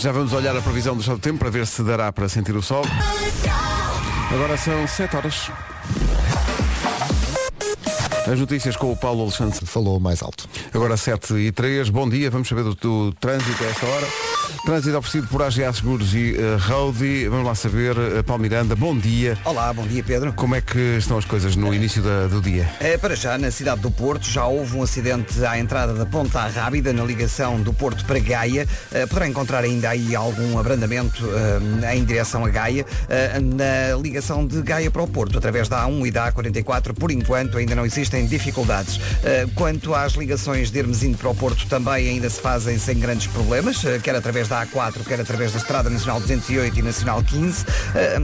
Já vamos olhar a previsão do estado do tempo para ver se dará para sentir o sol. Agora são 7 horas. As notícias com o Paulo Alexandre. Falou mais alto. Agora 7 e 3, bom dia, vamos saber do, do trânsito a esta hora. Trânsito oferecido por AGA Seguros e uh, Roadie. Vamos lá saber, uh, Paulo Miranda, bom dia. Olá, bom dia Pedro. Como é que estão as coisas no início da, do dia? É, para já, na cidade do Porto, já houve um acidente à entrada da Ponta Rábida, na ligação do Porto para Gaia. Uh, poderá encontrar ainda aí algum abrandamento uh, em direção a Gaia, uh, na ligação de Gaia para o Porto, através da A1 e da A44. Por enquanto, ainda não existem dificuldades. quanto às ligações de Hermesinde para o Porto, também ainda se fazem sem grandes problemas, quer através da A4, quer através da Estrada Nacional 208 e Nacional 15.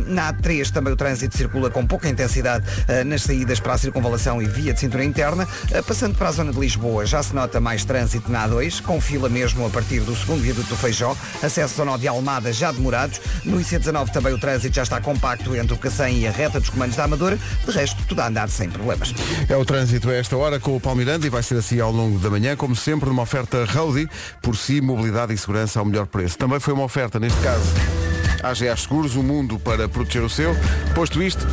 na A3 também o trânsito circula com pouca intensidade nas saídas para a circunvalação e via de cintura interna. passando para a zona de Lisboa, já se nota mais trânsito na A2, com fila mesmo a partir do segundo viaduto do Feijó, acesso ao nó de Almada já demorados. No IC19 também o trânsito já está compacto entre o Cacém e a reta dos comandos da Amadora. De resto, tudo a andar sem problemas. É o trânsito a esta hora com o Palmiranda e vai ser assim ao longo da manhã, como sempre, numa oferta Roadie, por si, mobilidade e segurança ao melhor preço. Também foi uma oferta, neste caso, AGA Seguros, o mundo para proteger o seu. Posto isto,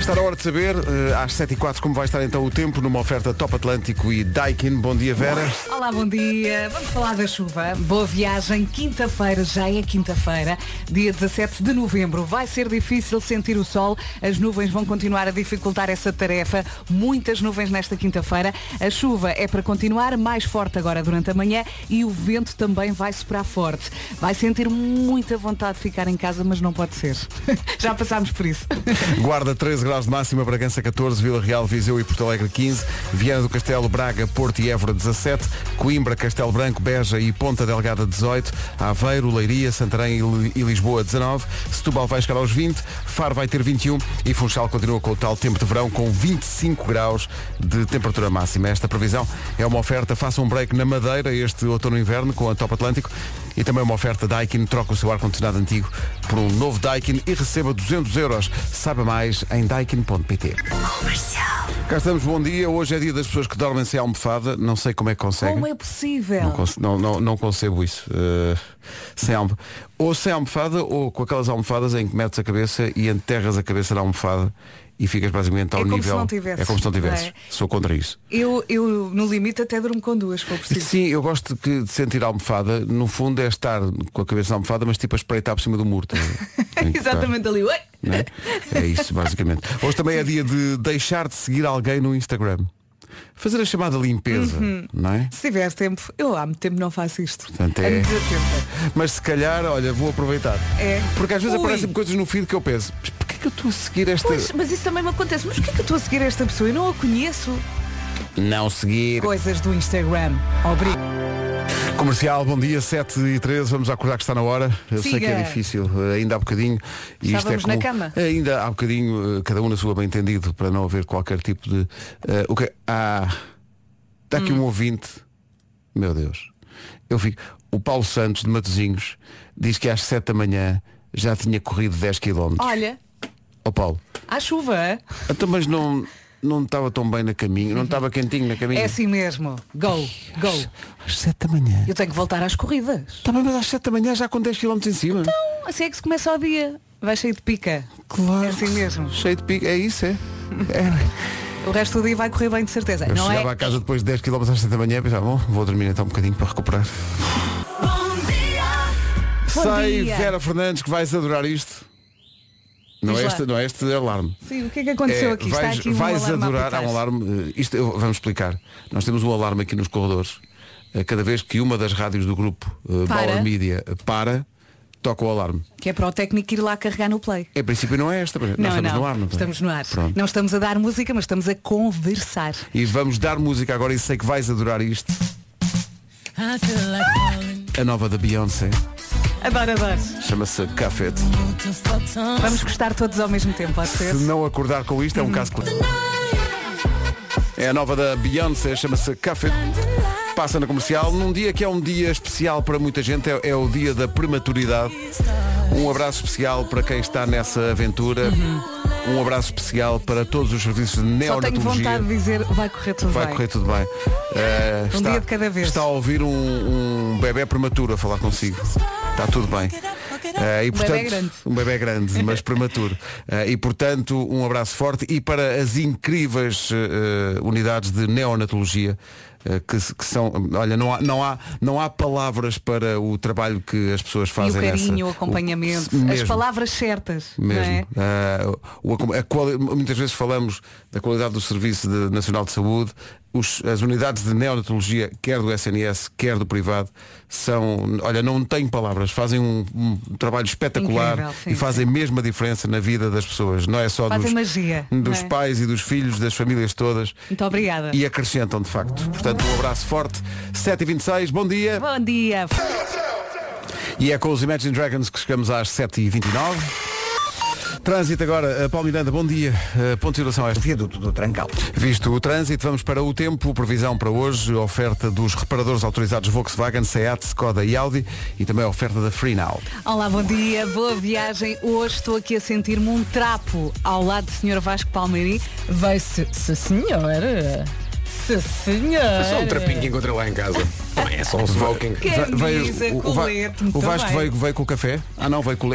está na hora de saber, eh, às 7 e 4 como vai estar então o tempo numa oferta Top Atlântico e Daikin. Bom dia, Vera. Olá, bom dia. Vamos falar da chuva. Boa viagem. Quinta-feira, já é quinta-feira, dia 17 de novembro. Vai ser difícil sentir o sol. As nuvens vão continuar a dificultar essa tarefa. Muitas nuvens nesta quinta-feira. A chuva é para continuar mais forte agora durante a manhã e o vento também vai soprar forte. Vai sentir muita vontade de ficar em casa, mas não pode ser. já passámos por isso. Guarda 13 graus de máxima, Bragança 14, Vila Real, Viseu e Porto Alegre 15, Viana do Castelo, Braga, Porto e Évora 17, Coimbra, Castelo Branco, Beja e Ponta Delgada 18, Aveiro, Leiria, Santarém e Lisboa 19, Setúbal vai chegar aos 20, Faro vai ter 21 e Funchal continua com o tal tempo de verão com 25 graus de temperatura máxima. Esta previsão é uma oferta, faça um break na Madeira este outono e inverno com a Top Atlântico e também uma oferta Daikin, troca o seu ar-condicionado antigo por um novo Daikin e receba 200 euros. Saiba mais em daikin.pt. Cá estamos, bom dia. Hoje é dia das pessoas que dormem sem almofada. Não sei como é que conseguem. Como é possível? Não, não, não, não concebo isso. Uh, sem almo- Ou sem almofada ou com aquelas almofadas em que metes a cabeça e enterras a cabeça na almofada e ficas basicamente ao É como nível. se não tivesses, é como se não tivesses. não é? Sou contra isso. Eu, eu, no limite, até durmo com duas, se for preciso. Sim, eu gosto de, de sentir a almofada. No fundo é estar com a cabeça na almofada, mas tipo a espreitar por cima do muro. Exatamente ali. Não é? É isso, basicamente. Hoje também é dia de deixar de seguir alguém no Instagram. Fazer a chamada limpeza, Uhum. não é? Se tiver tempo, eu há muito tempo não faço isto. Portanto, é- desatenta. Mas se calhar, olha, vou aproveitar. É. Porque às vezes aparecem coisas no feed que eu penso, que eu estou a seguir esta. Pois, mas isso também me acontece. Mas porquê que eu estou a seguir esta pessoa? Eu não a conheço. Não seguir. Coisas do Instagram. Obrigado. Comercial, bom dia, 7 e 13, vamos acordar que está na hora. Eu sei Siga. que é difícil, eh, ainda há bocadinho. E isto é Estávamos na como- cama. Ainda há bocadinho, eh, cada um na sua bem entendido, para não haver qualquer tipo de. eh, o que Ah, está aqui Hum. um ouvinte. Meu Deus. Eu fico. O Paulo Santos de Matozinhos diz que às 7 da manhã já tinha corrido 10 km. Olha, Ó Paulo. há chuva. Então, mas não, não estava tão bem na caminho, não estava quentinho na caminho. É assim mesmo. Go, go. Às 7 da manhã. Eu tenho que voltar às corridas. Está bem, mas às 7 da manhã já com 10 km em cima. Assim é que se começa o dia. Vai cheio de pica. Claro. É assim mesmo. Cheio de pico. É isso, é. É. O resto do dia vai correr bem de certeza. Eu não chegava é? à casa depois de 10 km às 7 da manhã e pensava, bom, vou dormir então um bocadinho para recuperar. Bom Sei, dia. Vera Fernandes, que vais adorar isto. Não é, este, não é este alarme. Sim, o que é que aconteceu É, aqui? vais Está aqui um vais alarme a adorar, há um alarme, eh, isto eu- vamos explicar. Nós temos um alarme aqui nos corredores. Eh, Cada vez que uma das rádios do grupo eh, Para. Bauer Media para, toca o alarme. Que é para o técnico ir lá carregar no play. Em princípio não é esta, mas nós não, estamos não. no ar, não é? estamos no ar. Pronto. Não estamos a dar música, mas estamos a conversar. E vamos dar música agora e sei que vais adorar isto. A nova da Beyoncé. Adoro, adoro. Chama-se Café. Vamos gostar todos ao mesmo tempo, pode ser? Se não acordar com isto é um caso claro. É a nova da Beyoncé, chama-se Café. Passa na comercial num dia que é um dia especial para muita gente, é, é o dia da prematuridade. Um abraço especial para quem está nessa aventura. Um abraço especial para todos os serviços de Só tenho neonatologia. vontade de dizer, vai correr tudo Vai bem. correr tudo bem. Eh, Um dia de cada vez. Está a ouvir um, um bebê prematuro a falar consigo. Está tudo bem. Eh, e, Um grande. Um bebê grande, mas prematuro. Eh, e portanto, um abraço forte e para as incríveis eh, unidades de neonatologia. Eh, Que, que são, olha, não há, não, há, não há palavras para o trabalho que as pessoas E o fazem carinho, nessa- o acompanhamento, o- as mesmo. palavras certas. não Mesmo. é? Ah, o a quali- muitas vezes falamos da qualidade do Serviço de- Nacional de Saúde. Os- as unidades de neonatologia, quer do SNS, quer do privado, são, olha, não tenho palavras, fazem um, um trabalho espetacular Incrível, sim, e fazem mesmo a diferença na vida das pessoas. Não é só Fazem dos, magia, dos é? pais e dos filhos, das famílias todas. Muito obrigada. E acrescentam de facto. Portanto, um abraço forte. 7h26, bom dia. Bom dia. E é com os Imagine Dragons que chegamos às 7h29. Trânsito agora, Uh, Paulo Miranda, bom dia. Uh, Ponto de situação a esta. Viaduto do Trancal. Visto o trânsito, vamos para o tempo. Previsão para hoje, oferta dos reparadores autorizados Volkswagen, Seat, Skoda e Audi e também a oferta da Free Now. Olá, bom dia, boa viagem. Hoje estou aqui a sentir-me um trapo ao lado do Sr. Vasco Palmeiri. Vai-se, se senhora. Se senhora. É só um trapinho que encontrei lá em casa. Não é só um smoking. Camisa, o, o, Va- colete, muito o Vasco veio, veio com o café? Ah não, veio com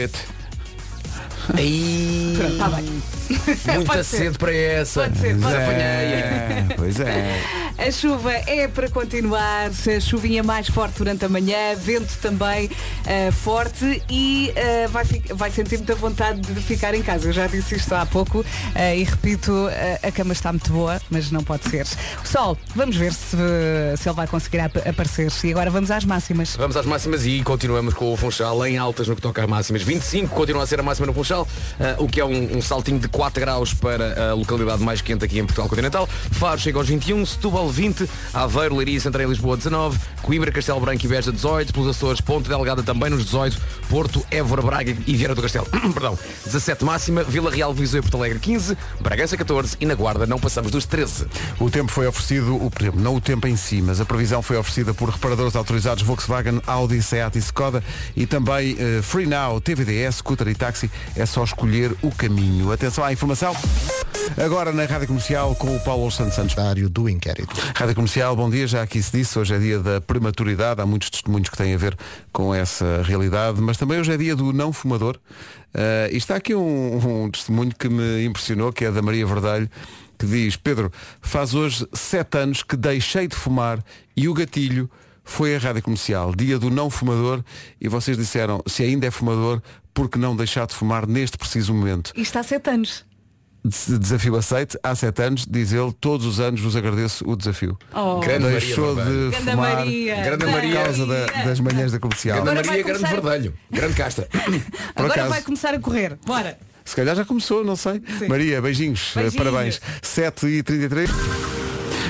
o leite. Aí, Ser. cedo para essa. Pode ser, pode ser. É, pois é. A chuva é para continuar, a chuvinha mais forte durante a manhã, vento também eh, forte e eh, vai, vai sentir muita vontade de ficar em casa. Eu já disse isto há pouco eh, e repito, a cama está muito boa, mas não pode ser. O sol, vamos ver se, se ele vai conseguir ap- aparecer. E agora vamos às máximas. Vamos às máximas e continuamos com o Funchal em altas no que toca às máximas. 25 continua a ser a máxima no Funchal, o que é um, um saltinho de 4 graus para a localidade mais quente aqui em Portugal Continental. Faro chega aos 21, Setúbal 20, Aveiro, Leiria, Santarém, Lisboa 19, Coimbra, Castelo Branco e Beja 18, pelos Açores, Ponte Delgada também nos 18, Porto, Évora, Braga e Vieira do Castelo. Perdão, 17 máxima, Vila Real, Viseu e Porto Alegre 15, Bragança 14 e na Guarda não passamos dos 13. O tempo foi oferecido, o não o tempo em si, mas a previsão foi oferecida por reparadores autorizados Volkswagen, Audi, Seat e Skoda e também eh, Free Now, TVDS, scooter e táxi. É só escolher o caminho. Atenção à informação. Agora na Rádio Comercial com o Paulo Santos Santos. Dário do inquérito. Rádio Comercial, bom dia, já aqui se disse, hoje é dia da prematuridade, há muitos testemunhos que têm a ver com essa realidade, mas também hoje é dia do não fumador. Ah, e está aqui um, um testemunho que me impressionou, que é da Maria Verdelho, que diz, Pedro, faz hoje sete anos que deixei de fumar e o gatilho foi a Rádio Comercial, dia do não fumador, e vocês disseram, se ainda é fumador, por que não deixar de fumar neste preciso momento? Está há sete anos. Des- Desafio aceite, há sete anos, diz ele, todos os anos vos agradeço o desafio. Oh. Grande Deixou Maria de fumar Maria. Grande por Maria. causa da- das manhãs da comercial. Grande Agora Maria, grande começar- Verdelho, grande casta. Por Agora acaso. vai começar a correr. Bora. Se calhar já começou, não sei. Maria, beijinhos, eh, Beijinhos. parabéns. 7 e 33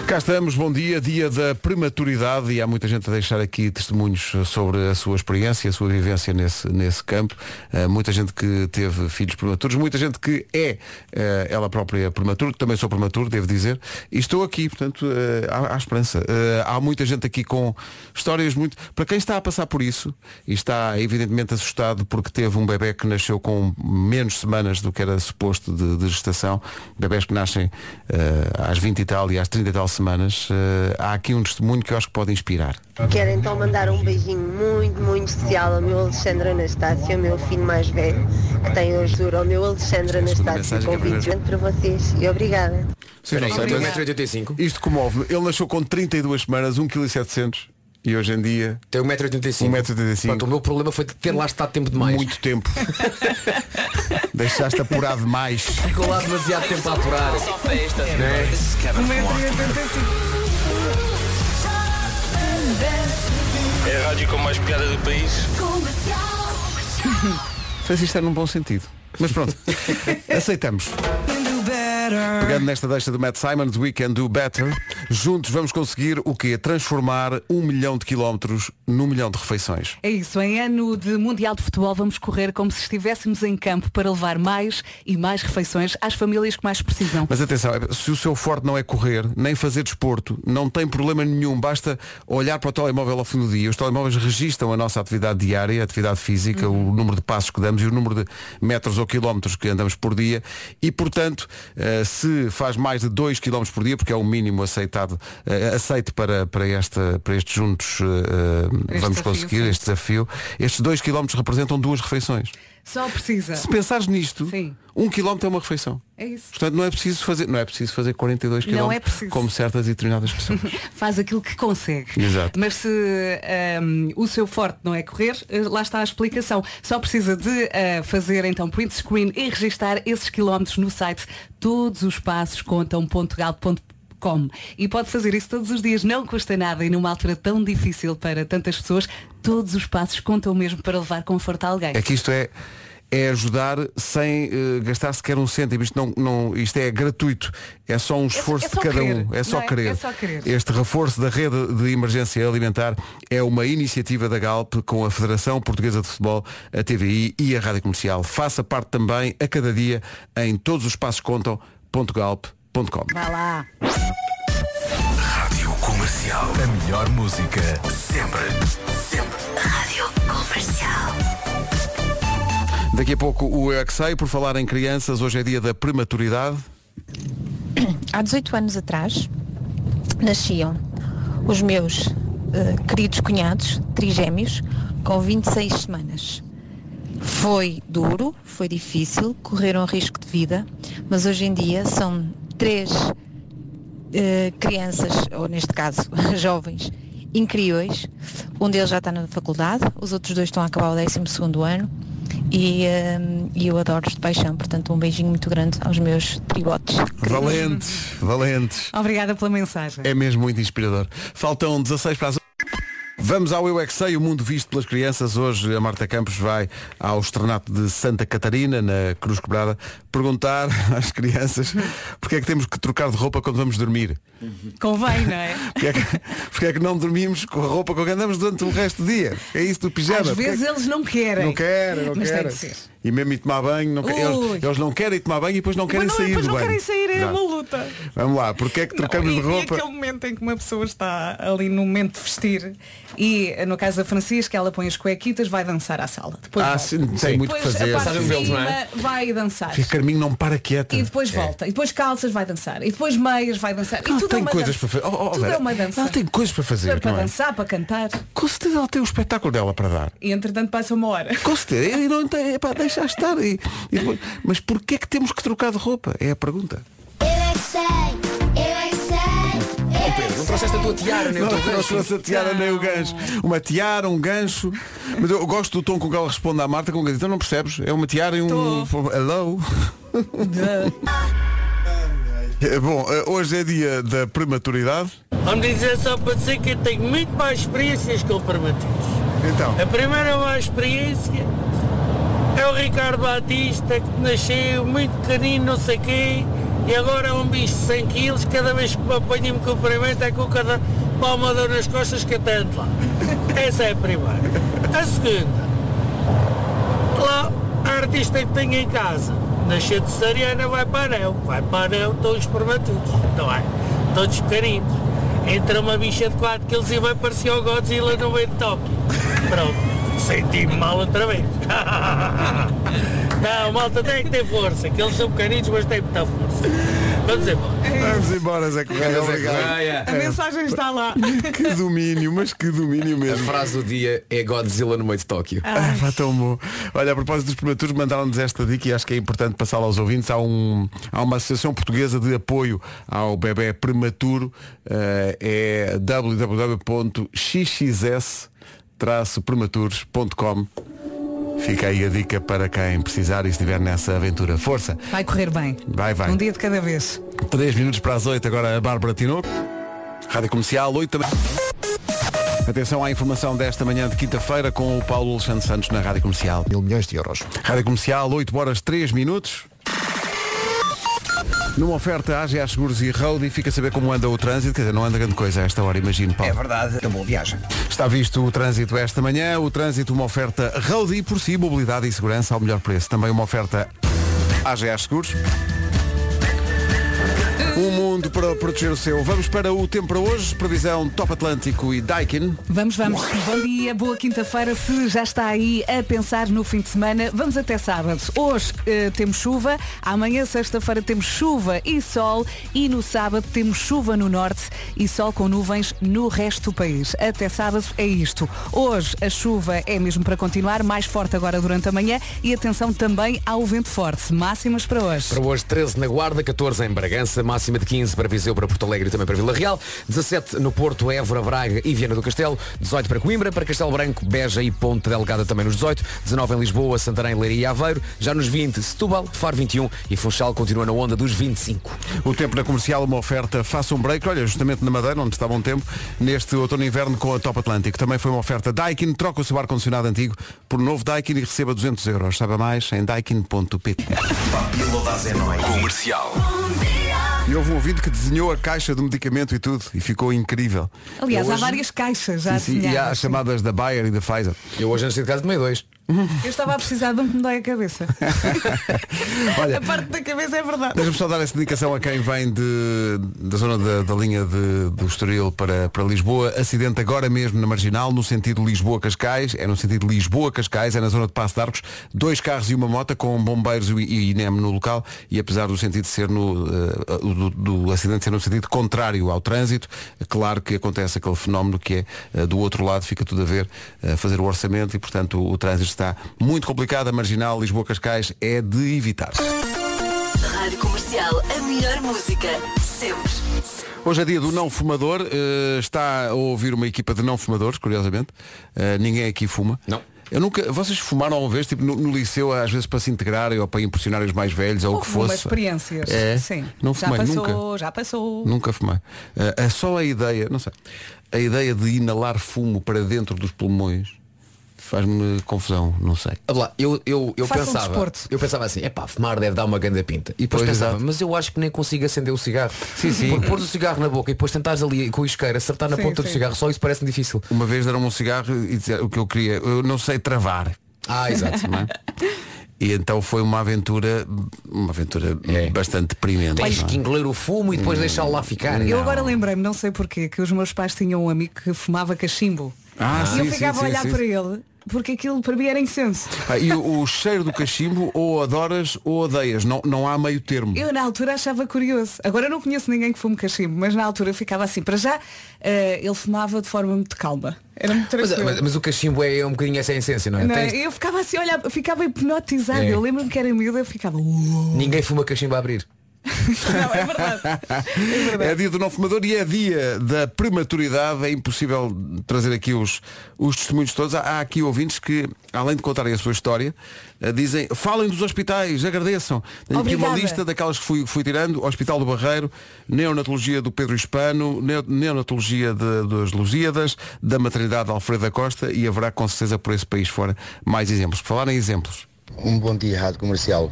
Cá estamos, bom dia, dia da prematuridade e há muita gente a deixar aqui testemunhos sobre a sua experiência, a sua vivência nesse, nesse campo. Eh, muita gente que teve filhos prematuros, muita gente que é eh, ela própria prematura, também sou prematuro, devo dizer, e estou aqui, portanto, eh, há, há esperança. Há muita gente aqui com histórias muito. Para quem está a passar por isso e está evidentemente assustado porque teve um bebê que nasceu com menos semanas do que era suposto de, de gestação, bebés que nascem às 20 e tal e às 30 e tal semanas, eh, há aqui um testemunho que eu acho que pode inspirar. Quero então mandar um beijinho muito, muito especial ao meu Alexandre Anastácio, ao meu filho mais velho, que tem hoje duro, ao meu Alexandre É Anastácio, é convite primeira. para vocês e obrigada. Vocês não tenho 1,85m. isto comove-me. Ele nasceu com 32 semanas, 1,7 kg e hoje em dia Tenho 1,85m. 1,85m. Pronto, o meu problema foi ter lá estado tempo demais. muito tempo. Deixaste apurar demais. Ficou lá demasiado tempo a aturar. Né? É a rádio com mais piada do país. Não sei se isto é num bom sentido. Mas pronto, aceitamos. Pegando nesta deixa do Matt Simons, We Can Do Better, juntos vamos conseguir o quê? Transformar um milhão de quilómetros num milhão de refeições. É isso, em ano de Mundial de Futebol vamos correr como se estivéssemos em campo para levar mais e mais refeições às famílias que mais precisam. Mas atenção, se o seu forte não é correr, nem fazer desporto, não tem problema nenhum, basta olhar para o telemóvel ao fim do dia. Os telemóveis registram a nossa atividade diária, a atividade física, o número de passos que damos e o número de metros ou quilómetros que andamos por dia e, portanto, eh, se faz mais de 2 km por dia, porque é o mínimo aceitado, eh, aceito para, para, esta, para estes juntos, eh, Este vamos desafio, conseguir sim. este desafio, estes 2 km representam duas refeições. Só precisa. Se pensares nisto, Sim. um quilómetro é uma refeição. É isso. Portanto, não é preciso fazer, não é preciso fazer 42 Não km é preciso. como certas e determinadas pessoas. Faz aquilo que consegue. Exato. Mas se ahm, o seu forte não é correr, eh, lá está a explicação. Só precisa de ah, fazer então print screen e registar esses quilómetros no site todos os passos e pode fazer isso todos os dias, não custa nada e numa altura tão difícil para tantas pessoas, todos os passos contam mesmo para levar conforto a alguém. É que isto é é ajudar sem eh, gastar sequer um cêntimo. Isto, não, não, isto é gratuito. É só um esforço é só de cada querer, um. É só, é? querer. É só querer. Este reforço da rede de emergência alimentar é uma iniciativa da Galp com a Federação Portuguesa de Futebol, a TVI e a Rádio Comercial. Faça parte também a cada dia em todos os passos contam.galp.com. Vá lá. Rádio Comercial. A melhor música sempre. Sempre. Rádio Comercial. Daqui a pouco o Eu é que Sei, por falar em crianças, hoje é dia da prematuridade. Há 18 anos atrás nasciam os meus eh, queridos cunhados, trigêmeos, com 26 semanas. Foi duro, foi difícil, correram risco de vida, mas hoje em dia são três eh, crianças, ou neste caso jovens, incríveis. Um deles já está na faculdade, os outros dois estão a acabar o 12 ano e, eh, e eu adoro-os de paixão, portanto um beijinho muito grande aos meus tribotes. Valentes, valentes. Obrigada pela mensagem. É mesmo muito inspirador. Faltam 16 para as Vamos ao Eu é que Sei, o mundo visto pelas crianças. Hoje a Marta Campos vai ao estrenato de Santa Catarina, na Cruz Quebrada, perguntar às crianças porque é que temos que trocar de roupa quando vamos dormir. Convém, não é? Porque é que, porque é que não dormimos com a roupa com que andamos durante o resto do dia? É isso do pijama. Às é vezes que- eles não querem. Não querem, não Mas tem querem. de ser. E mesmo ir tomar banho, não que- eles, eles não querem ir tomar banho e depois não querem Mas não, sair depois do não banho. querem sair, é Exato. uma luta. Vamos lá, porque é que trocamos Não, de e- roupa? E aquele momento em que uma pessoa está ali no momento de vestir e no caso da Francisca ela põe as cuequitas, vai dançar à sala. Depois Ah, volta. sim, tem muito que depois fazer. a parte de belos, cima não é? vai dançar. E a Carminho não para quieta. E depois volta. E depois calças vai dançar. E depois meias vai dançar. E Ela tudo tem é uma coisas dança. para fazer. Oh, oh, tudo Vera, é uma dança. Ela tem coisas para fazer, para não é? dançar, para cantar. Com certeza ela tem o espetáculo dela para dar. E entretanto passa uma hora. Com certeza. E não tem, epá, deixa estar. E, e depois- mas porquê é que temos que trocar de roupa? É a pergunta. Eu é que sei, eu é que sei. Eu é Pedro, não trouxeste a tua tiara, nem o Não, teu não gancho. trouxe a tiara nem o gancho. Uma tiara, um gancho. Mas eu gosto do tom com que ela responde à Marta, com que então não percebes? É uma tiara e um. Hello. É, Bom, eh, hoje é dia da prematuridade. Vamos dizer só para dizer que eu tenho muito mais experiências que o Permatiz. Então, A primeira mais experiência é o Ricardo Batista que nasceu muito pequenino, não sei quê, e agora é um bicho de 100 quilos, cada vez que me apanha me cumprimento é com cada palmador nas costas que até ando lá. Essa é a primeira. A segunda, lá, a artista que tenho em casa, nasceu de Sariana, vai para Anel, vai para Anel, todos prematuros, não é? Todos pequeninos. Entra uma bicha de 4 quilos e vai parecer o Godzilla no meio de Tóquio. Pronto, senti-me mal outra vez. Não, malta tem que ter força, que eles são pequeninos, mas têm muita força. Vamos embora. vamos embora, Zé Correia. Obrigado. Correia. A mensagem está lá. Que domínio, mas que domínio A mesmo. frase do dia é Godzilla no meio de Tóquio. Ah, pá, tão bom. Olha, a propósito dos prematuros, mandaram-nos esta dica e acho que é importante passá-la aos ouvintes. Há, um, há uma associação portuguesa de apoio ao bebê prematuro. eh, é www.xxs-prematuros.com Fica aí a dica para quem precisar e estiver nessa aventura. Força! Vai correr bem. Vai, vai. Um dia de cada vez. 3 minutos para as 8, agora a Bárbara Tinoco. Rádio Comercial, 8 também. Atenção à informação desta manhã de quinta-feira com o Paulo Alexandre Santos na Rádio Comercial. mil milhões de euros. Rádio Comercial, 8 horas 3 minutos. Numa oferta AGA Seguros e Road e fica a saber como anda o trânsito, quer dizer, não anda grande coisa a esta hora, imagino, Paulo. É verdade, uma boa viagem. Está visto o trânsito esta manhã, o trânsito uma oferta Road e por si, mobilidade e segurança ao melhor preço. Também uma oferta AGA Seguros. Um mundo para proteger o seu. Vamos para o tempo para hoje. Previsão Top Atlântico e Daikin. Vamos, vamos. Bom dia, boa quinta-feira. Se já está aí a pensar no fim de semana, vamos até sábado. Hoje eh, temos chuva, amanhã, sexta-feira, temos chuva e sol e no sábado temos chuva no norte e sol com nuvens no resto do país. Até sábado é isto. Hoje a chuva é mesmo para continuar, mais forte agora durante a manhã e atenção também ao vento forte. Máximas para hoje. Para hoje 13 na Guarda, 14 em Bragança, máxima de 15 para Viseu, para Porto Alegre e também para Vila Real, 17 no Porto, Évora, Braga e Viana do Castelo, 18 para Coimbra, para Castelo Branco, Beja e Ponte Delgada também nos 18, 19 em Lisboa, Santarém, Leiria e Aveiro, já nos 20 Setúbal, Faro 21 e Funchal continua na onda dos 25. O tempo na comercial, uma oferta, faça um break, olha, justamente na Madeira, onde está bom tempo, neste outono e inverno com a Top Atlântico. Também foi uma oferta Daikin, troca o seu ar-condicionado antigo por novo Daikin e receba 200 euros. Saiba mais em daikin.pt. Comercial. E houve um ouvido que desenhou a caixa do medicamento e tudo, e ficou incrível. Aliás, Eu há hoje- várias caixas já Sim, sim, e há desenhadas. as chamadas da Bayer e da Pfizer. Eu hoje antes de casa de meio dois. Eu estava a precisar de um que me dói a cabeça. Olha, a parte da cabeça é verdade. Deixa-me só dar essa indicação a quem vem de, da zona da, da linha de, do Estoril para, para Lisboa. Acidente agora mesmo na Marginal, no sentido Lisboa-Cascais. É no sentido Lisboa-Cascais, é na zona de Passo de Arcos. Dois carros e uma moto com bombeiros e, INEM no local. E apesar do sentido ser no, eh, do, do acidente ser no sentido contrário ao trânsito, é claro que acontece aquele fenómeno que é eh, do outro lado, fica tudo a ver, a fazer o orçamento e portanto o, o trânsito está muito complicado. A Marginal Lisboa-Cascais é de evitar. Rádio Comercial, a melhor música, sempre. Hoje é dia do não fumador. eh, está a ouvir uma equipa de não fumadores, curiosamente. Eh, ninguém aqui fuma. Não. Eu nunca. Vocês fumaram alguma vez, tipo, no, no liceu, às vezes para se integrarem ou para impressionar os mais velhos ou o que fosse? experiências. É? Sim. Não já fumei passou, nunca. já passou. Nunca fumei. Eh, é só a ideia, não sei. A ideia de inalar fumo para dentro dos pulmões faz-me confusão, não sei. Olha lá, eu, eu, eu Faça um pensava, desporto. eu pensava assim, é pá, fumar deve dar uma grande pinta. E depois Pois, pensava, exato. mas eu acho que nem consigo acender o cigarro. Sim, sim. Porque pôr o cigarro na boca e depois tentares ali com o isqueiro acertar na Sim, ponta do sim. cigarro, só isso parece-me difícil. Uma vez deram-me um cigarro e dizer o que eu queria. Eu não sei travar. Ah, exato. não é? E então foi uma aventura, uma aventura É. bastante deprimente. Tens não é? que engolir o fumo e depois deixá-lo lá ficar. Eu agora lembrei-me, não sei porquê, que os meus pais tinham um amigo que fumava cachimbo. Ah, e sim, eu ficava sim, a olhar sim. para ele, porque aquilo para mim era incenso. Ah, e o, o cheiro do cachimbo ou adoras ou odeias. Não, não há meio termo. Eu na altura achava curioso. Agora não conheço ninguém que fume cachimbo, mas na altura eu ficava assim. Para já, eh, ele fumava de forma muito calma. Era muito Mas, tranquilo. mas- mas o cachimbo é um bocadinho essa essência, não é? Não, Tens- Eu ficava assim, olha, eu ficava hipnotizada. É. Eu lembro-me que era miúda, eu ficava. "Uou". Ninguém fuma cachimbo a abrir. Não, é verdade. É verdade. É dia do não fumador e é dia da prematuridade. É impossível trazer aqui os, os testemunhos todos. Há, aqui ouvintes que, além de contarem a sua história, eh, dizem, falem dos hospitais, agradeçam. Tenho aqui uma lista daquelas que fui, fui tirando. Hospital do Barreiro, Neonatologia do Pedro Hispano, Neo- Neonatologia de- das Lusíadas, da Maternidade Alfredo da Costa e haverá com certeza por esse país fora mais exemplos. Por falar em exemplos. Um bom dia, Rádio Comercial.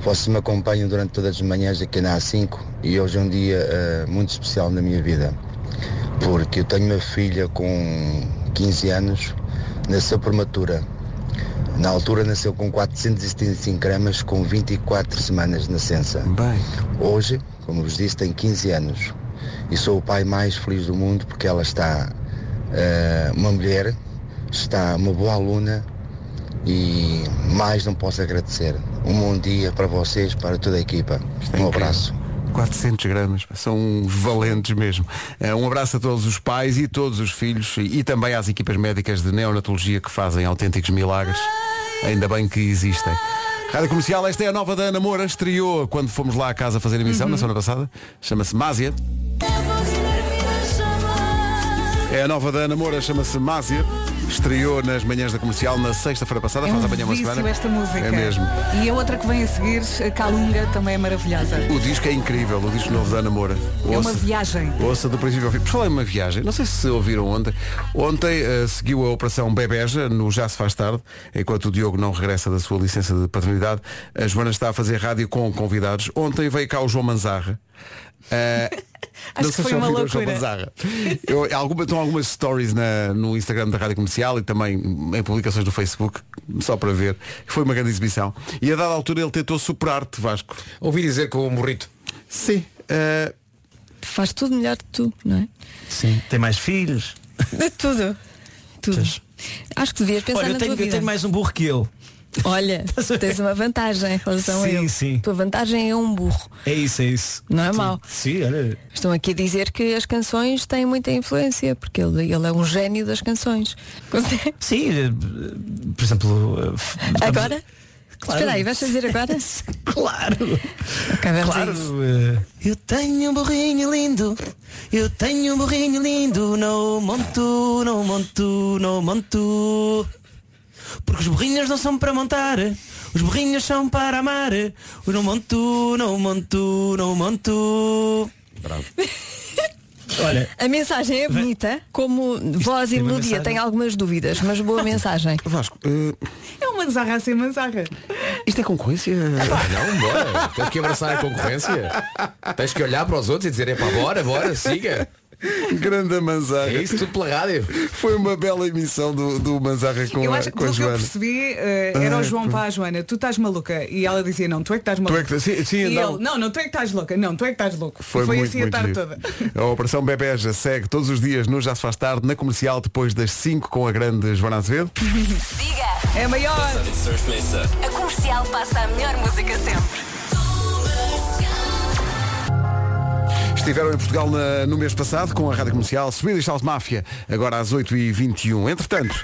Vocês me acompanham durante todas as manhãs aqui na A5 e hoje é um dia eh, muito especial na minha vida. Porque eu tenho uma filha com 15 anos, nasceu prematura. Na altura nasceu com 475 gramas, com 24 semanas de nascença. Bem. Hoje, como vos disse, tem 15 anos e sou o pai mais feliz do mundo porque ela está eh, uma mulher, está uma boa aluna e mais não posso agradecer. Um bom dia para vocês, para toda a equipa. Um abraço. 400 gramas, são valentes mesmo. Eh, Um abraço a todos os pais e todos os filhos e, também às equipas médicas de neonatologia que fazem autênticos milagres. Ainda bem que existem. Rádio Comercial, esta é a nova da Ana Moura, estreou quando fomos lá à casa fazer a emissão na semana passada. Chama-se Másia. É a nova da Ana Moura, chama-se Másia. Estreou nas manhãs da comercial na sexta-feira passada, É faz um amanhã uma semana. esta música. É mesmo. E a outra que vem a seguir, a Calunga, também é maravilhosa. O disco é incrível, o disco novo da Ana Moura. É uma Ouça- viagem. Ouça do princípio ao fim. Por falar em uma viagem, não sei se ouviram ontem. Ontem eh, seguiu a Operação Bebeja no Já se faz tarde, enquanto o Diogo não regressa da sua licença de paternidade. A Joana está a fazer rádio com convidados. Ontem veio cá o João Manzarra. Eh, Acho não sei foi se uma ouviram João loucura. Manzarra. Eu, alguma, estão algumas stories na- no Instagram da Rádio Comercial e também em publicações do Facebook, só para ver. Foi uma grande exibição. E a dada altura ele tentou superar-te, Vasco. Ouvi dizer com o morrito. Sim. eh, Faz tudo melhor que tu, não é? Sim. Tem mais filhos. De tudo. Tudo. Acho que devias pensar Olha, eu na tenho, tua eu tenho mais um burro que ele. Olha, tens uma vantagem em relação a Sim, ele. sim. Tua vantagem é um burro. É isso, é isso. Não é Sim. mau. Sim, olha. Estão aqui a dizer que as canções têm muita influência, porque ele, ele é um gênio das canções. Consegue- Sim, eh, por exemplo. eh, Agora? Claro. Espera aí, vais fazer agora? Claro. Acabamos Claro. a eh, Eu tenho um burrinho lindo. Eu tenho um burrinho lindo. Não monto, não monto, não monto. Porque os burrinhos não são para montar. Os burrinhos são para amar. Eu não monto, não monto, não monto. Olha, A mensagem é bonita, como voz e melodia tem algumas dúvidas, mas boa mensagem. Vasco, eh, É uma manzarra a ser manzarra. isto é concorrência? Não, bora. Tens que abraçar a concorrência. Tens que olhar para os outros e dizer, é pá, bora, bora, siga. Grande Manzarra. É isso tudo pela rádio. Foi uma bela emissão do, do Manzarra com eu a, acho que com a que eu Joana. percebi eh, era Ah, o João para a Joana, tu estás maluca. E ela dizia, não, tu é que estás maluca. é que- sim, sim, e não. ele, não, não, tu é que estás louca, não, tu é que estás louco. Foi, foi muito, assim a muito tarde giro. toda. A Operação Bebeja segue todos os dias no Já se faz tarde, na comercial, depois das 5 com a grande Joana Azevedo. Siga. É maior. A comercial passa a melhor música sempre. Estiveram em Portugal na- no mês passado com a Rádio Comercial, Swedish House Mafia, agora às 8h21. Entretanto,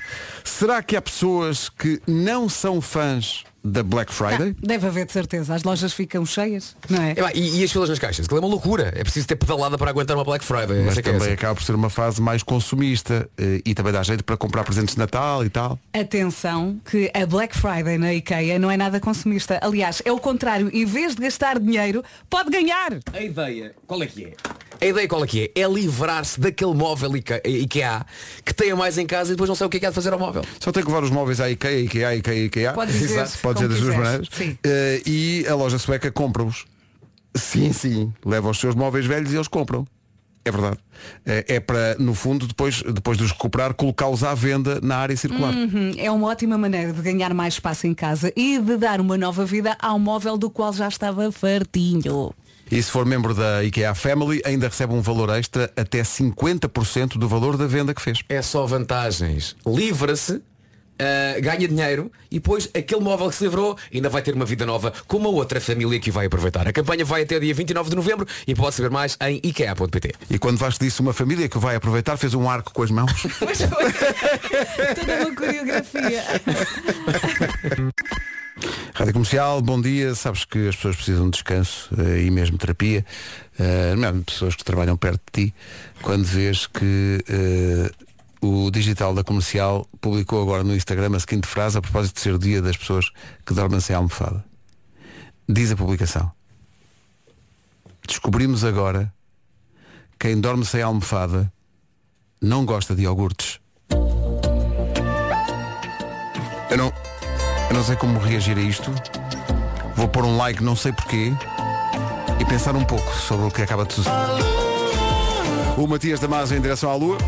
será que há pessoas que não são fãs da Black Friday? Deve haver de certeza, as lojas ficam cheias, não é? É, e, e as filas nas caixas? Aquilo é uma loucura. É preciso ter pedalada para aguentar uma Black Friday. Mas é é também acaba por ser uma fase mais consumista eh, e também dá jeito para comprar presentes de Natal e tal. Atenção que a Black Friday na IKEA não é nada consumista. Aliás, é o contrário. Em vez de gastar dinheiro, pode ganhar. A ideia, qual é que é? A ideia qual é que é? É livrar-se daquele móvel Ike- IKEA que tenha mais em casa e depois não sei o que é que há de fazer ao móvel. Só tem que levar os móveis à IKEA, IKEA, IKEA, IKEA. Pode dizer, Exato. Pode dizer das duas maneiras. Sim. Eh, e a loja sueca compra-os. Sim, sim. Leva os seus móveis velhos e eles compram. É verdade. Eh, é para, no fundo, depois, depois de os recuperar, colocá-los à venda na área circular. Uhum, É uma ótima maneira de ganhar mais espaço em casa e de dar uma nova vida ao móvel do qual já estava fartinho. E se for membro da IKEA Family, ainda recebe um valor extra até 50% do valor da venda que fez. É só vantagens. Livra-se, ah, ganha dinheiro e depois aquele móvel que se livrou ainda vai ter uma vida nova com uma outra família que vai aproveitar. A campanha vai até dia 29 de novembro e pode saber mais em ikea.pt. E quando Vasco disse uma família que o vai aproveitar, fez um arco com as mãos. Toda uma coreografia. Rádio Comercial, bom dia. Sabes que as pessoas precisam de descanso eh, e mesmo terapia. Eh, mesmo pessoas que trabalham perto de ti. Quando vês que eh, o digital da comercial publicou agora no Instagram a seguinte frase a propósito de ser o dia das pessoas que dormem sem almofada. Diz a publicação. Descobrimos agora quem dorme sem almofada não gosta de iogurtes. Eu não, eu não sei como reagir a isto. Vou pôr um like, não sei porquê, e pensar um pouco sobre o que acaba de suceder. O Matias Damasio em direção à Lua.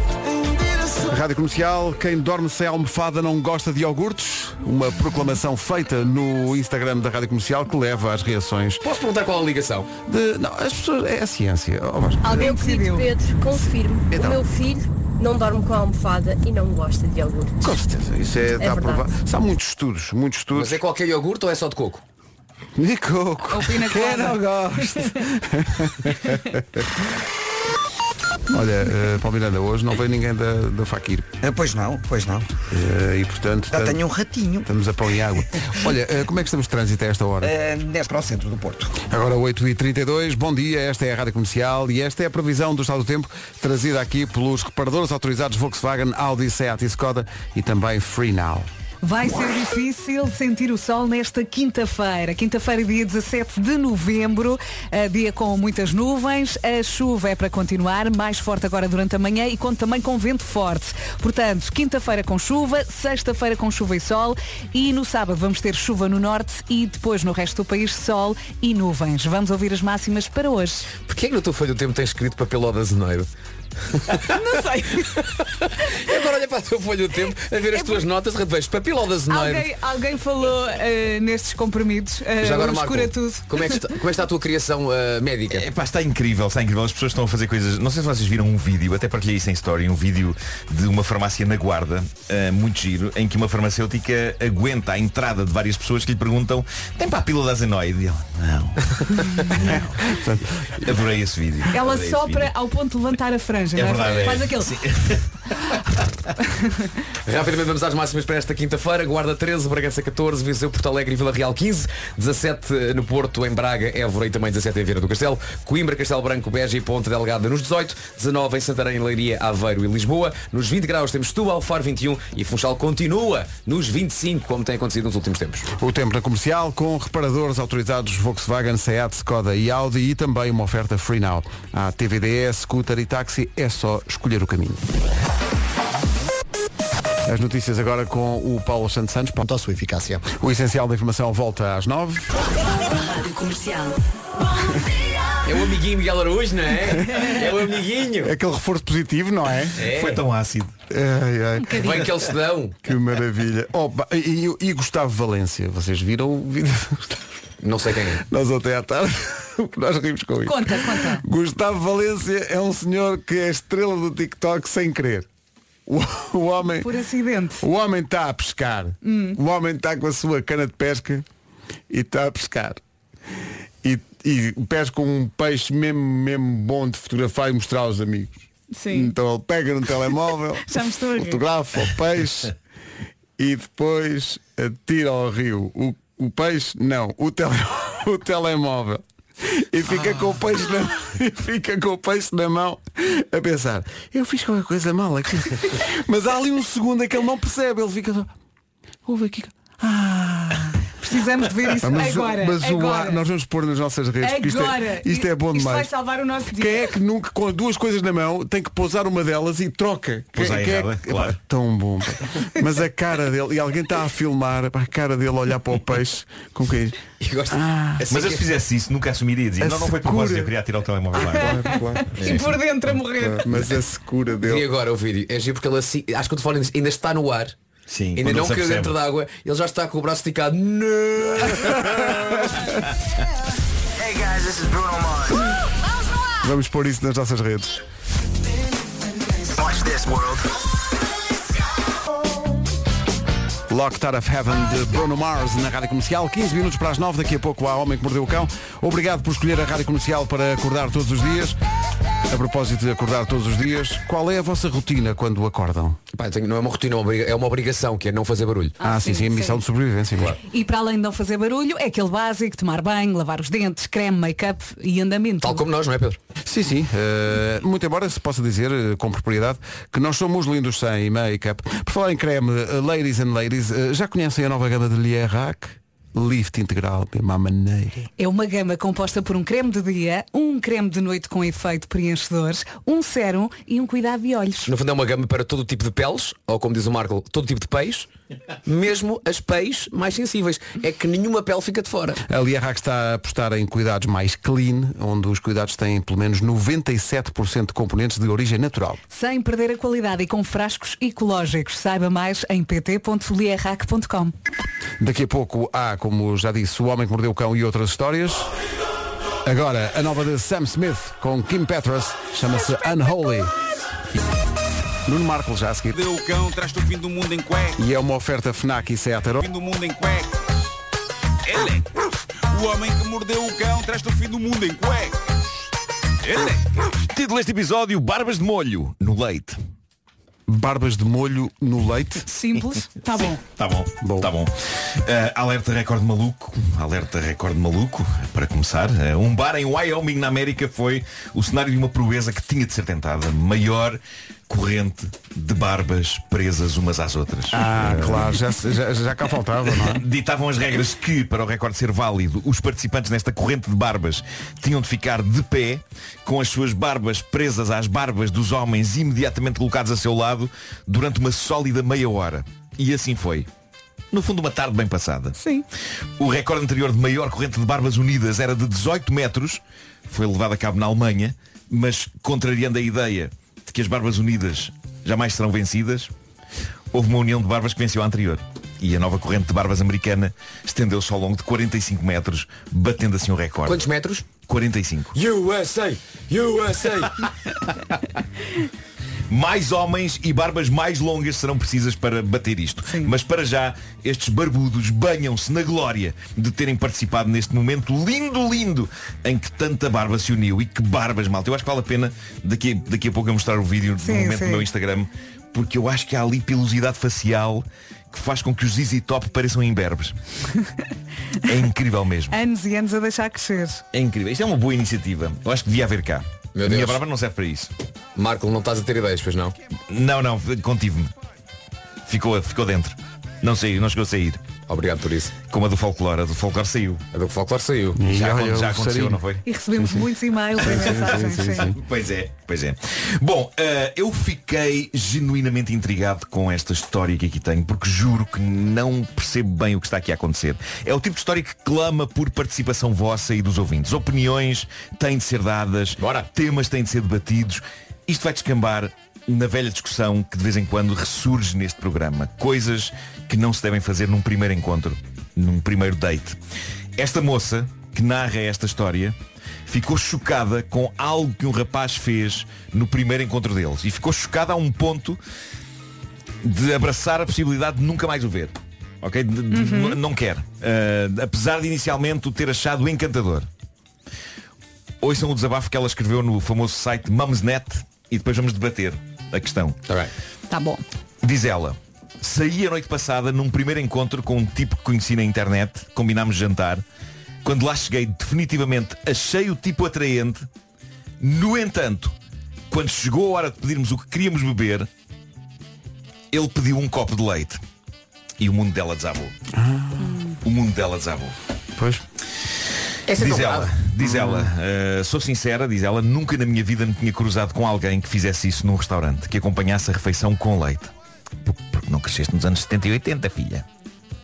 Rádio Comercial, quem dorme sem almofada não gosta de iogurtes. Uma proclamação feita no Instagram da Rádio Comercial que leva às reações. Posso perguntar qual a ligação? De, não, as pessoas. É a ciência. Oh. Alguém querido Pedro, confirmo. Então. O meu filho não dorme com a almofada e não gosta de iogurte. Com certeza, isso é, está verdade. aprovado. Há muitos estudos, muitos estudos. Mas é qualquer iogurte ou é só de coco? De coco. Quem não gosta? Olha, uh, Paulo Miranda, hoje não veio ninguém da, da Fakir. Ah, pois não, pois não. Uh, e portanto. Já tenho um ratinho. Estamos a pão e água. Olha, uh, como é que estamos de trânsito a esta hora? Uh, é para o centro do Porto. Agora 8h32, bom dia, esta é a Rádio Comercial e esta é a previsão do estado do tempo trazida aqui pelos reparadores autorizados Volkswagen, Audi, Seat e Skoda e também Free Now. Vai ser difícil sentir o sol nesta quinta-feira. Quinta-feira, dia 17 de novembro, dia com muitas nuvens. A chuva é para continuar, mais forte agora durante a manhã e conta também com vento forte. Portanto, quinta-feira com chuva, sexta-feira com chuva e sol e no sábado vamos ter chuva no norte e depois no resto do país sol e nuvens. Vamos ouvir as máximas para hoje. Porquê é que no teu folho do tempo tens escrito papel azeneiro? Não sei. E agora olha para a tua folha do tempo a ver as tuas notas, de repente vejo papel de azeneiro. Alguém, alguém falou eh, nestes comprimidos. eh, Já agora, o Marco, escura tudo. como é, que está, como é que está a tua criação eh, médica? É pá, está incrível, está incrível. As pessoas estão a fazer coisas. Não sei se vocês viram um vídeo, até partilhei isso em story, um vídeo de uma farmácia na Guarda, muito giro, em que uma farmacêutica aguenta a entrada de várias pessoas que lhe perguntam tem para a pílula da azenoide? E ela, não. não. Adorei esse vídeo. Ela Adorei esse sopra vídeo. ao ponto de levantar a franja. É não verdade, é. Faz aquele. Sim. Rapidamente vamos às máximas para esta quinta-feira. Guarda 13, Bragança 14, Viseu, Porto Alegre e Vila Real 15, 17 no Porto, em Braga, Évora e também 17 em Vieira do Castelo, Coimbra, Castelo Branco, Beja e Ponta Delgada nos 18, 19 em Santarém, Leiria, Aveiro e Lisboa. Nos 20 graus temos Setúbal, Faro 21 e Funchal continua nos 25, como tem acontecido nos últimos tempos. O tempo na comercial com reparadores autorizados Volkswagen, Seat, Skoda e Audi e também uma oferta Free Now. Há TVDE, scooter e táxi, é só escolher o caminho. As notícias agora com o Paulo Santos Santos. Quanto à sua eficácia. O essencial da informação volta às 9. Rádio Comercial. É o amiguinho Miguel Araújo, não é? É o amiguinho. Aquele reforço positivo, não é? É. Foi tão ácido. Ai, ai. Bem que eles se dão. Que maravilha. Oh, e, e- e Gustavo Valência, vocês viram o vídeo? Não sei quem é. Nós ontem à tarde, nós rimos com isso. Conta, conta. Gustavo Valência é um senhor que é estrela do TikTok sem querer. O, o homem. Por acidente. O homem está a pescar. Hum. O homem está com a sua cana de pesca e está a pescar. E, e pesca um peixe mesmo, mesmo bom de fotografar e mostrar aos amigos. Sim. Então ele pega no telemóvel, fotografa o peixe e depois atira ao rio. O, o peixe, não, o, tele, o telemóvel. E fica com o peixe na, fica com o peixe na mão a pensar, eu fiz qualquer coisa mal aqui. Mas há ali um segundo em que ele não percebe, ele fica só. Houve aqui. Ah. Precisamos de ver isso Ah, mas, agora. mas o agora. ar, nós vamos pôr nas nossas redes, porque isto Agora. é, isto é bom Isto vai demais. salvar o nosso dia. Quem é que nunca, com duas coisas na mão, tem que pousar uma delas e troca? Pousar Quem- quem é que- claro. Epá, tão bom. pá. Mas a cara dele, e alguém está a filmar, a cara dele a olhar para o peixe com quem. E gosto. Ah, assim Mas eu que- se fizesse isso, nunca assumiria dizia, A não, não foi propósito, eu queria tirar o telemóvel lá. claro, claro. E por dentro a morrer. Mas a secura E dele. agora o vídeo. É giro porque ele assim. Acho que o telefone ainda está no ar. Sim, Ainda não caiu dentro d'água. Ele já está com o braço esticado. Hey guys, this is Bruno Mars. Vamos pôr isso nas nossas redes. Watch this world. Locked Out of Heaven de Bruno Mars na Rádio Comercial. 15 minutos para as 9, daqui a pouco há Homem que Mordeu o Cão. Obrigado por escolher a Rádio Comercial para acordar todos os dias. A propósito de acordar todos os dias, qual é a vossa rotina quando acordam? Pá, tenho- não é uma rotina, é uma obriga- é uma obrigação, que é não fazer barulho. Ah, sim, sim, a missão sim. de sobrevivência. Claro. E para além de não fazer barulho, é aquele básico, tomar banho, lavar os dentes, creme, make-up e andamento. Tal como nós, não é Pedro? Sim, sim. eh, muito embora se possa dizer eh, com propriedade que nós somos lindos sem make-up. Por falar em creme, eh, ladies and ladies, eh, já conhecem a nova gama de Lierac? Lift integral de uma maneira. É uma gama composta por um creme de dia, um creme de noite com efeito preenchedor, um sérum e um cuidado de olhos. No fundo é uma gama para todo tipo de peles, ou como diz o Marco, todo tipo de peixe, mesmo as peixes mais sensíveis. É que nenhuma pele fica de fora. A Lierac está a apostar em cuidados mais clean, onde os cuidados têm pelo menos 97% de componentes de origem natural. Sem perder a qualidade e com frascos ecológicos. Saiba mais em pt.lierac.com. Daqui a pouco há, como já disse, O Homem que Mordeu o Cão e outras histórias. Agora, a nova de Sam Smith com Kim Petras chama-se Unholy. Nuno Marco já a seguir. Deu o cão, traz-te o fim do mundo em cueca. E é uma oferta FNAC e Seat. Fim do mundo em cueca. Ele. O homem que mordeu o cão, traz-te o fim do mundo em cueca. Título deste episódio, Barbas de Molho no Leite. Barbas de molho no leite? Simples, tá bom. Tá bom, tá bom. Uh, alerta recorde maluco, alerta recorde maluco, para começar. Uh, um bar em Wyoming, na América, foi o cenário de uma proeza que tinha de ser tentada. Maior corrente de barbas presas umas às outras. Ah, claro, já, já, já cá faltava, não é? Ditavam as regras que, para o recorde ser válido, os participantes nesta corrente de barbas tinham de ficar de pé, com as suas barbas presas às barbas dos homens imediatamente colocados a seu lado, durante uma sólida meia hora. E assim foi. No fundo, uma tarde bem passada. Sim. O recorde anterior de maior corrente de barbas unidas era de 18 metros. Foi levado a cabo na Alemanha, mas contrariando a ideia de que as barbas unidas jamais serão vencidas, houve uma união de barbas que venceu a anterior. E a nova corrente de barbas americana estendeu-se ao longo de 45 metros, batendo assim o recorde. Quantos metros? 45. USA! USA! Mais homens e barbas mais longas serão precisas para bater isto. Mas para já, estes barbudos banham-se na glória de terem participado neste momento lindo, lindo, em que tanta barba se uniu. E que barbas, malta. Eu acho que vale a pena daqui, daqui a pouco eu mostrar o vídeo Sim, no momento sim. no meu Instagram, porque eu acho que há ali pilosidade facial que faz com que os ZZ Top pareçam imberbes. é incrível mesmo. Anos e anos a deixar crescer. É incrível. Isto é uma boa iniciativa. Eu acho que devia haver cá. Meu a minha Deus. barba não serve para isso. Marco, não estás a ter ideias, pois não? Não, não, contive-me. Ficou, ficou dentro. Não saiu, não chegou a sair. Obrigado por isso. Como a do folclore, a do folclore saiu. A do folclore saiu. Já, olha, já o aconteceu, sarinho. não foi? E recebemos muitos e-mails e mensagens. sim. Pois é, pois é. Bom, eh, eu fiquei genuinamente intrigado com esta história que aqui tenho, porque juro que não percebo bem o que está aqui a acontecer. É o tipo de história que clama por participação vossa e dos ouvintes. Opiniões têm de ser dadas, temas têm de ser debatidos. Isto vai descambar na velha discussão que de vez em quando ressurge neste programa. Coisas que não se devem fazer num primeiro encontro, num primeiro date. Esta moça que narra esta história ficou chocada com algo que um rapaz fez no primeiro encontro deles. E ficou chocada a um ponto de abraçar a possibilidade de nunca mais o ver. Ok? De- de- Uhum. Não quer. Ah, apesar de inicialmente o ter achado encantador. Ouçam o desabafo que ela escreveu no famoso site Mumsnet e depois vamos debater a questão. Tá bom. Diz ela, saí a noite passada num primeiro encontro com um tipo que conheci na internet, combinámos jantar. Quando lá cheguei, definitivamente achei o tipo atraente. No entanto, quando chegou a hora de pedirmos o que queríamos beber, ele pediu um copo de leite. E o mundo dela desabou. O mundo dela desabou. Pois. Essa é diz ela, grave. diz ela, "Uh, sou sincera, diz ela, nunca na minha vida me tinha cruzado com alguém que fizesse isso num restaurante, que acompanhasse a refeição com leite. Por- Porque não cresceste nos anos 70 e 80, filha.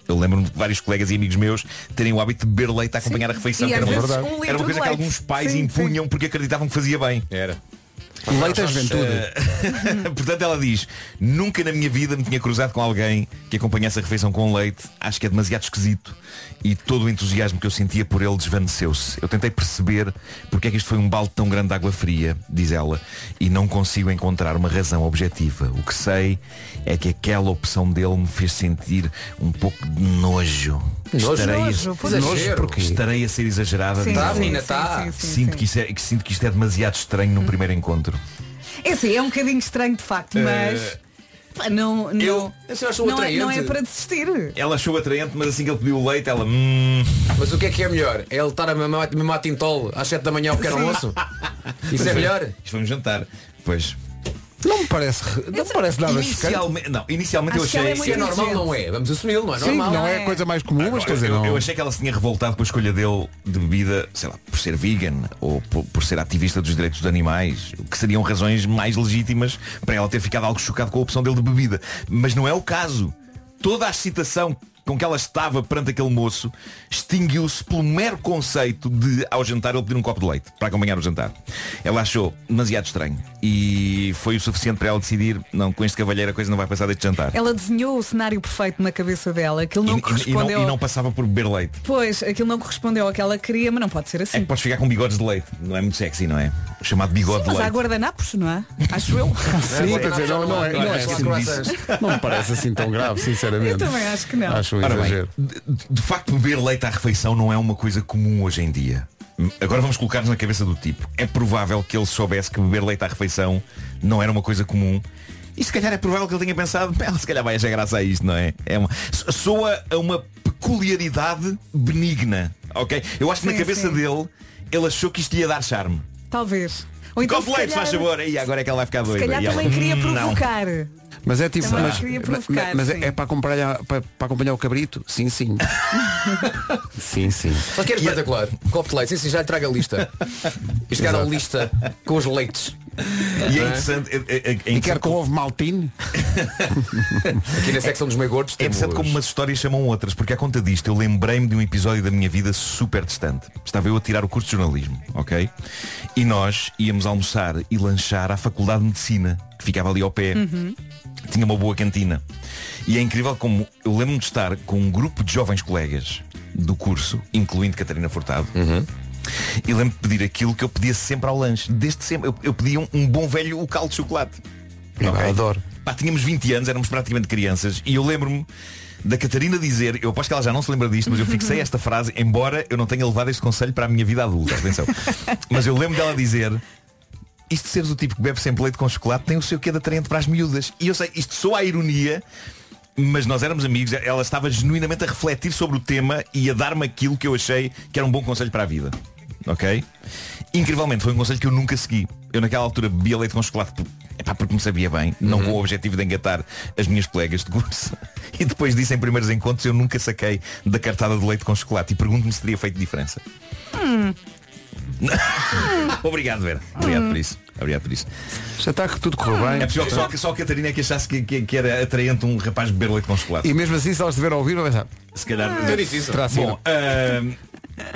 Eu lembro-me de vários colegas e amigos meus terem o hábito de beber leite a acompanhar a refeição, E era uma, vezes era um uma coisa de que alguns pais Sim, impunham porque acreditavam que fazia bem. Era. Leite às juventude. Eh, Portanto, ela diz, nunca na minha vida me tinha cruzado com alguém que acompanhasse a refeição com leite. Acho que é demasiado esquisito. E todo o entusiasmo que eu sentia por ele desvaneceu-se. Eu tentei perceber porque é que isto foi um balde tão grande de água fria, diz ela, e não consigo encontrar uma razão objetiva. O que sei é que aquela opção dele me fez sentir um pouco de nojo. Nojo? Estarei, Nojo, por nojo exagero. porque estarei a ser exagerada. Sim, Tá, menina, tá. Sinto, que, isso é, que sinto que isto é demasiado estranho num primeiro encontro. É assim, é um bocadinho estranho de facto, mas Eh, pá, não, não, Esse eu acho não, é, não é para desistir. Ela achou atraente, mas assim que ele pediu o leite, ela. Hum, Mas o que é que é melhor? É ele estar a mamar, mamar tintol às 7 da manhã ao pequeno almoço? Isso é melhor? Isto foi um jantar. Pois. Não me parece, não me parece nada. Inicialmente, não, inicialmente eu Acho que ela achei. é muito Se é normal, não é. Vamos assumi-lo, não é Sim, normal. não é a coisa mais comum, mas quer dizer, eu, não. eu achei que ela se tinha revoltado com a escolha dele de bebida, sei lá, por ser vegan ou por, por ser ativista dos direitos dos animais, o que seriam razões mais legítimas para ela ter ficado algo chocado com a opção dele de bebida. Mas não é o caso. Toda a excitação com que ela estava perante aquele moço extinguiu-se pelo mero conceito de, ao jantar, ele pedir um copo de leite para acompanhar o jantar. Ela achou demasiado estranho e foi o suficiente para ela decidir, não, com este cavalheiro a coisa não vai passar deste jantar. Ela desenhou o cenário perfeito na cabeça dela. Aquilo E- não e- e, correspondeu. não, e não passava por beber leite. Pois, aquilo não correspondeu ao que ela queria, mas não pode ser É assim. que podes ficar com bigodes de leite. Não é muito sexy, não é? O chamado bigode Mas de há leite. guardanapos, não é? Acho eu. Sim, dizer, não, não é, não é há. Não me parece assim tão grave, sinceramente. Eu também acho que não. Acho um Ora bem, exagero. de, de facto beber leite à refeição não é uma coisa comum hoje em dia. Agora vamos colocar-nos na cabeça do tipo. É provável que ele soubesse que beber leite à refeição não era uma coisa comum. E se calhar é provável que ele tenha pensado, "Bem, se calhar vai achar graça a isto, não é? é uma... Soa a uma peculiaridade benigna, ok? Eu acho que na cabeça sim. dele, ele achou que isto ia dar charme. Talvez. Ou então, Copo se leite, calhar- faz favor. E agora é que ela vai ficar Se doida. calhar E ela, também queria "Hum, não." Mas é tipo, Também mas, mas- provocar, mas sim. é, é para acompanhar, para, para acompanhar o cabrito? Sim, sim. sim, sim. Só que era espetacular. Copo de leite, sim, sim, já lhe traga a lista. Era a lista com os leites. E é é? interessante. é- é- é E interessante quer com ovo maltine? Aqui na secção dos meio gordos É interessante como umas histórias chamam outras, porque à conta disto eu lembrei-me de um episódio da minha vida super distante. Estava eu a tirar o curso de jornalismo, ok? E nós íamos almoçar e lanchar à Faculdade de Medicina, que ficava ali ao pé. Tinha uma boa cantina. E é incrível como eu lembro-me de estar com um grupo de jovens colegas do curso, incluindo Catarina Furtado. E lembro-me de pedir aquilo que eu pedia sempre ao lanche. Desde sempre. Eu, eu pedia um, um bom velho o caldo de chocolate. Eu Ok? adoro. Pá, tínhamos 20 anos, éramos praticamente crianças e eu lembro-me da Catarina dizer, eu aposto que ela já não se lembra disto, mas eu fixei esta frase, embora eu não tenha levado este conselho para a minha vida adulta, atenção. Mas eu lembro dela dizer, isto de seres o tipo que bebe sempre leite com chocolate tem o seu quê de atraente para as miúdas. E eu sei, isto soa a ironia, mas nós éramos amigos, ela estava genuinamente a refletir sobre o tema e a dar-me aquilo que eu achei que era um bom conselho para a vida. Ok? Incrivelmente, foi um conselho que eu nunca segui. Eu naquela altura bebia leite com chocolate epá, porque me sabia bem, não com o objetivo de engatar as minhas colegas de curso. E depois disso, em primeiros encontros, eu nunca saquei da cartada de leite com chocolate e pergunto-me se teria feito diferença. Obrigado, Vera. Obrigado por isso. Obrigado por isso. Já está que tudo correu bem. É possível que só, que só a Catarina é que achasse que, que- que era atraente um rapaz beber leite com chocolate. E mesmo assim, se elas estiverem a ouvir, vai pensar. Se calhar. Terá sido. Bom,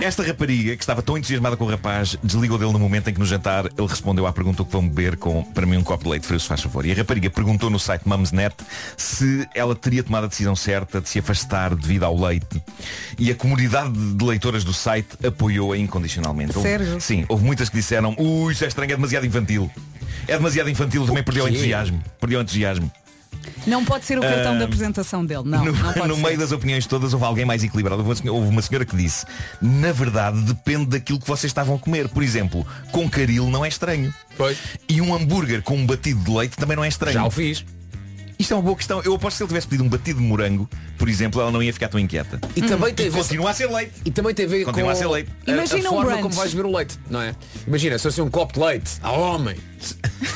esta rapariga que estava tão entusiasmada com o rapaz desligou dele no momento em que no jantar ele respondeu à pergunta o que vão beber com para mim um copo de leite frio se faz favor. E a rapariga perguntou no site Mumsnet se ela teria tomado a decisão certa de se afastar devido ao leite. E a comunidade de leitoras do site apoiou-a incondicionalmente. Houve- Sério? sim, houve muitas que disseram, ui, isso é estranho, é demasiado infantil. É demasiado infantil, também perdeu o entusiasmo. Perdeu o entusiasmo. Não pode ser o cartão Ah, da apresentação dele. Não, no não pode no ser. meio das opiniões todas houve alguém mais equilibrado. Houve uma senhora- houve uma senhora que disse, na verdade depende daquilo que vocês estavam a comer. Por exemplo, com caril não é estranho. Pois. E um hambúrguer com um batido de leite também não é estranho. Já o fiz. Isto é uma boa questão. Eu aposto que se ele tivesse pedido um batido de morango, por exemplo, ela não ia ficar tão inquieta. E também tem E a ver- continua a ser leite. E também tem a ver Continua com a ser leite. a- Imagina a um forma brunch. como vais beber o leite, não é? Imagina, se fosse um copo de leite a homem.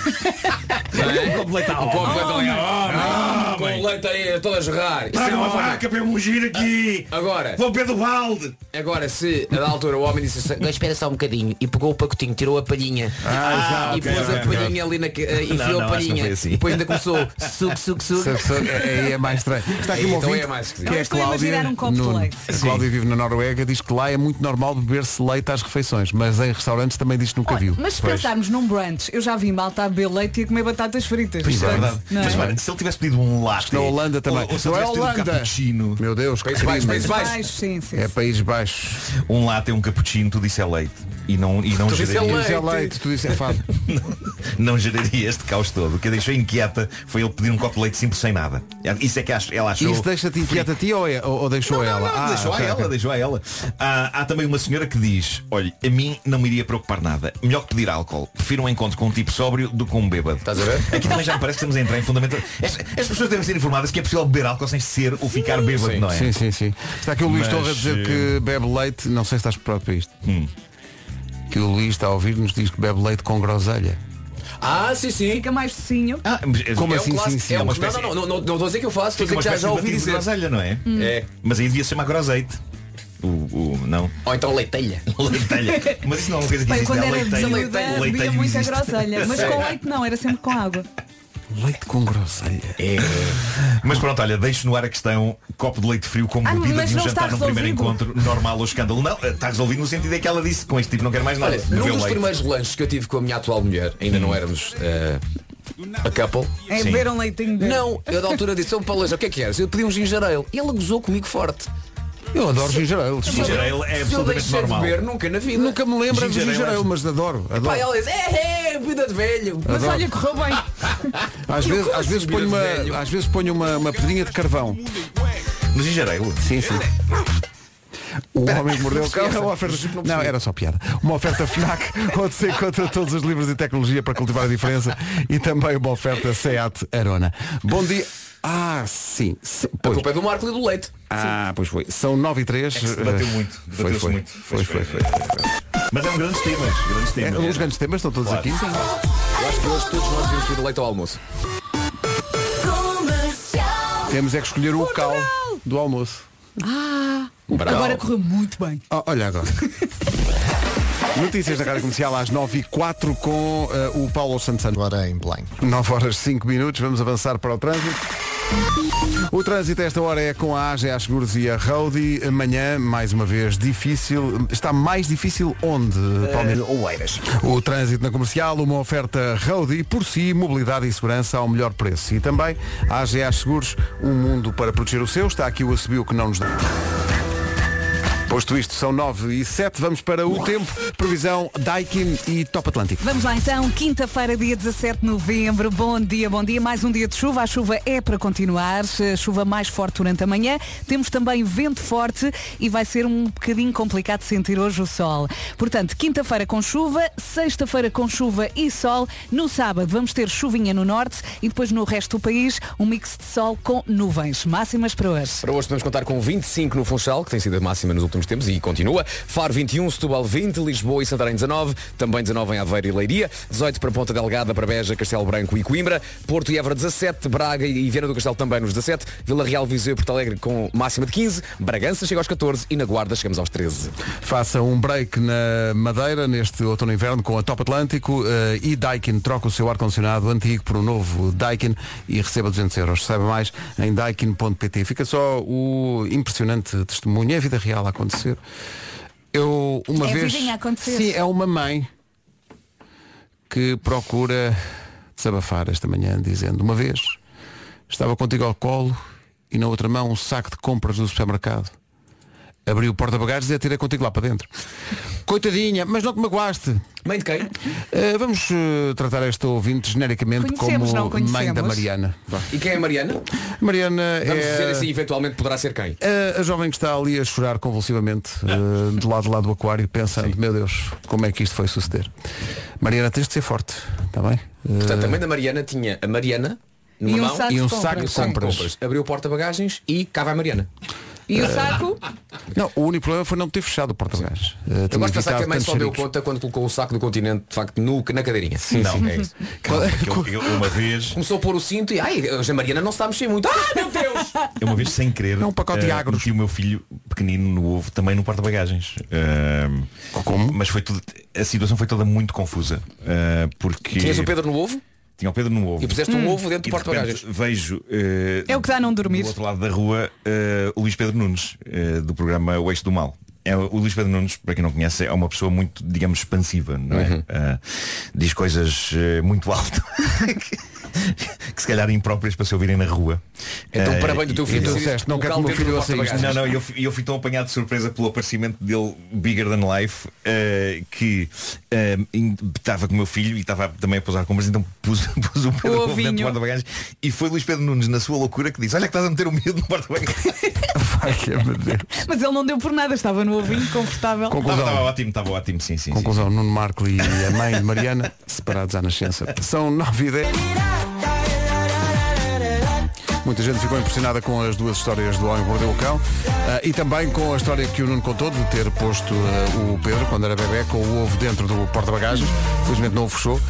Não é? Um copo de leite a Um copo de leite homem. a homem. Ah, Com homem. o leite aí a todo a jorrar. Isso é Traga uma vaca para eu mugir aqui. Agora, Vou beber do balde. agora se a da altura o homem disse assim, "Agora espera só um bocadinho e pegou o pacotinho, tirou a palhinha Ah, e pôs a palhinha ali na eh, Não, enfiou não, a não palhinha assim. e depois ainda começou suco, suco, suco. Se- se- Aí é mais estranho. Está aqui um Então ouvinte é mais que é a Cláudia. um copo leite. A Cláudia vive na Noruega, diz que lá é muito normal beber-se leite às refeições, mas em restaurantes também diz que nunca viu. Mas se Pois. pensarmos num brunch, eu já vi malta a beber leite e a comer batatas fritas. Isso é verdade. não é? Mas olha, se ele tivesse pedido um latte. Na Holanda também. Ou, ou se não é tivesse pedido um Holanda. cappuccino. Meu Deus, Países Baixos. Países Baixos. Baixo, sim, sim. É Países Baixos. Um latte, um cappuccino, tu disse é leite. E não, e não Tu disse é geraria. É Leite. tu dizes é fado. não geraria este caos todo. O que a deixou inquieta foi ele pedir um copo de leite simples sem nada. Isso é que ela achou. Isso deixa-te inquieta a ti ou, é- ou- ou deixou Não, não, ela? não, Ah, deixou a ela, deixou a ela. Há, há também uma senhora que diz, olha, a mim não me iria preocupar nada. Melhor que pedir álcool. Prefiro um encontro com um tipo sóbrio do que com um bêbado. Estás a ver? Aqui também já me parece que estamos a entrar em fundamental. As, as pessoas devem ser informadas que é possível beber álcool sem ser ou ficar bêbado, sim. não é? Sim, sim, sim. Está aqui o Luís Mas, Torre a dizer eh, que bebe leite, não sei se estás preparado para isto. Hum. Que o Luís está a ouvir-nos diz que bebe leite com groselha. Ah, sim, sim. Fica mais docinho. Ah, mas- Como é assim, um clássico. sim, sim? É uma uma espécie- não, não, não, não, não estou a dizer que eu faço, estou a dizer que já, já ouvi dizer. groselha, não é? É. Mas aí devia se chamar groseite. O, o, não. Ou então leitelha. Leitelha. Mas isso não é uma coisa que Bem, existe. quando é era leitelho. miúda, bebia Leitelho muita existe. groselha. Mas com leite não, era sempre com água. Leite com groselha. É. Mas pronto, olha, deixo no ar a questão copo de leite frio como Ah, bebida de um jantar no primeiro encontro normal ou escândalo. Não, está resolvido no sentido em que ela disse com este tipo não quero mais nada. Olha, num dos leite. primeiros lanches que eu tive com a minha atual mulher, ainda não éramos eh, a couple. É beber um leitinho dele. Não, eu da altura disse, "Ô, Paulo, o que é que queres? Eu pedi um ginger ale. E ela gozou comigo forte. Eu adoro ginger ale. Ginger ale é Se eu absolutamente deixei de normal. beber, nunca na vida. Nunca me lembro de Ginger ale ginger é- ale, mas adoro. Pá, adoro. ela diz, é, é, vida de velho. Mas Adoro. olha, correu bem. Às vezes, às vezes ponho uma, velho. às vezes ponho uma, uma pedrinha de carvão. No ginger ale. Sim, sim. O Homem que Mordeu o Cão é uma oferta... Não, era só piada. Uma oferta FNAC, onde se encontra todos os livros e tecnologia para cultivar a diferença e também uma oferta SEAT Arona. Bom dia. Ah, sim. Se- A Pois. culpa é do Marco e do Leite. Ah, pois foi. São 9 e 3. É que se debateu muito, Foi, debateu-se foi. muito. Foi, foi, foi. Mas é um grandes temas, grandes É, temas. os grandes temas estão todos Claro. aqui. Eu acho que hoje todos nós devemos pedir o leite ao almoço. Temos é que escolher o local do almoço. Ah, Bravo. agora correu muito bem. Oh, olha agora. Notícias da Rádio Comercial às 9 e 4 com eh, o Paulo Santos Santos. Agora em Belém. 9 horas 5 minutos, vamos avançar para o trânsito. O trânsito a esta hora é com a AGA Seguros e a Roadie. Amanhã, mais uma vez, difícil. Está mais difícil onde, Palmeiras? Oeiras. O trânsito na comercial, uma oferta Roadie, por si, mobilidade e segurança ao melhor preço. E também a AGA Seguros, um mundo para proteger o seu. Está aqui o assobio que não nos dá. Posto isto, são 9 e 7, vamos para o tempo. Previsão Daikin e Top Atlântico. Vamos lá então, quinta-feira, dia 17 de novembro. Bom dia, bom dia. Mais um dia de chuva. A chuva é para continuar. A chuva mais forte durante a manhã. Temos também vento forte e vai ser um bocadinho complicado sentir hoje o sol. Portanto, quinta-feira com chuva, sexta-feira com chuva e sol. No sábado vamos ter chuvinha no norte e depois no resto do país um mix de sol com nuvens. Máximas para hoje. Para hoje podemos contar com 25 no Funchal, que tem sido a máxima nos últimos tempos e continua. Faro 21, Setúbal 20, Lisboa e Santarém 19, também 19 em Aveiro e Leiria, 18 para Ponta Delgada, para Beja, Castelo Branco e Coimbra, Porto e Évora 17, Braga e Viana do Castelo também nos 17, Vila Real, Viseu e Porto Alegre com máxima de 15, Bragança chega aos 14 e na Guarda chegamos aos 13. Faça um break na Madeira neste outono e inverno com a Top Atlântico eh, e Daikin troca o seu ar-condicionado antigo por um novo Daikin e receba 200 euros. Saiba mais em daikin.pt. Fica só o impressionante testemunho. É a vida real a acontecer. Eu uma É vez. acontecer. Sim, é uma mãe que procura desabafar esta manhã dizendo uma vez estava contigo ao colo e na outra mão um saco de compras do supermercado. Abri o porta-bagagens e atirei contigo lá para dentro. Coitadinha, mas não te magoaste. Mãe de quem? Eh, vamos eh, tratar esta ouvinte genericamente Conhecemos, não como mãe conhecemos? da Mariana. E quem é a Mariana? Mariana Vamos dizer é assim, eventualmente poderá ser quem? a, a jovem que está ali a chorar convulsivamente eh, do lado lá do aquário, pensando, meu Deus, como é que isto foi suceder? Mariana, tens de ser forte, está bem? Eh, Portanto, a mãe da Mariana tinha a Mariana numa E um mão saco e um de saco compras. de compras. Abriu o porta-bagagens e cá vai a Mariana. E o saco? Não, o único problema foi não ter fechado o porta-bagagens. Eh, Eu tinha gosto de pensar que a mãe só deu conta quando colocou o saco do continente, de facto, no, na cadeirinha. não, é isso. Calma, eu, eu uma vez, Começou a pôr o cinto e ai, hoje a Mariana não se está a mexer muito. Ah, meu Deus! eu uma vez sem querer, É um pacote de eh, agros. o meu filho pequenino no ovo também no porta-bagagens. Eh, Como? Mas foi tudo, a situação foi toda muito confusa. eh, porque Tinhas o Pedro no ovo tinha o Pedro no ovo. e puseste um ovo dentro do de porta-bagagens. repente vejo eh, É o que dá a não dormir. do outro lado da rua eh, o Luís Pedro Nunes eh, do programa O Eixo do Mal é, o Luís Pedro Nunes, para quem não conhece, é uma pessoa muito, digamos, expansiva, não é? Uhum. Eh, diz coisas eh, muito alto que se calhar impróprias para se ouvirem na rua. Então, Eh, parabéns do teu filho. e- tu disseste, não quero que o meu filho ouça isto. não, não, eu, fui- eu fui tão apanhado de surpresa pelo aparecimento dele bigger than life eh, que eh, in- estava com o meu filho e estava também a pousar compras, então pus, pus o Pedro O dentro do porta-bagagens e foi Luís Pedro Nunes na sua loucura que disse, olha que estás a meter o medo no porta-bagagens. Mas ele não deu por nada, estava no ovinho, confortável. Estava Conclusão. estava ótimo, estava ótimo, sim, sim. sim. Conclusão, Nuno Marco e a mãe de Mariana separados à nascença. São 9 e 10. Muita gente ficou impressionada com as duas histórias do Homem que Mordeu o Cão ah, e também com a história que o Nuno contou de ter posto ah, o Pedro, quando era bebê, com o ovo dentro do porta-bagagens. Felizmente não o fechou.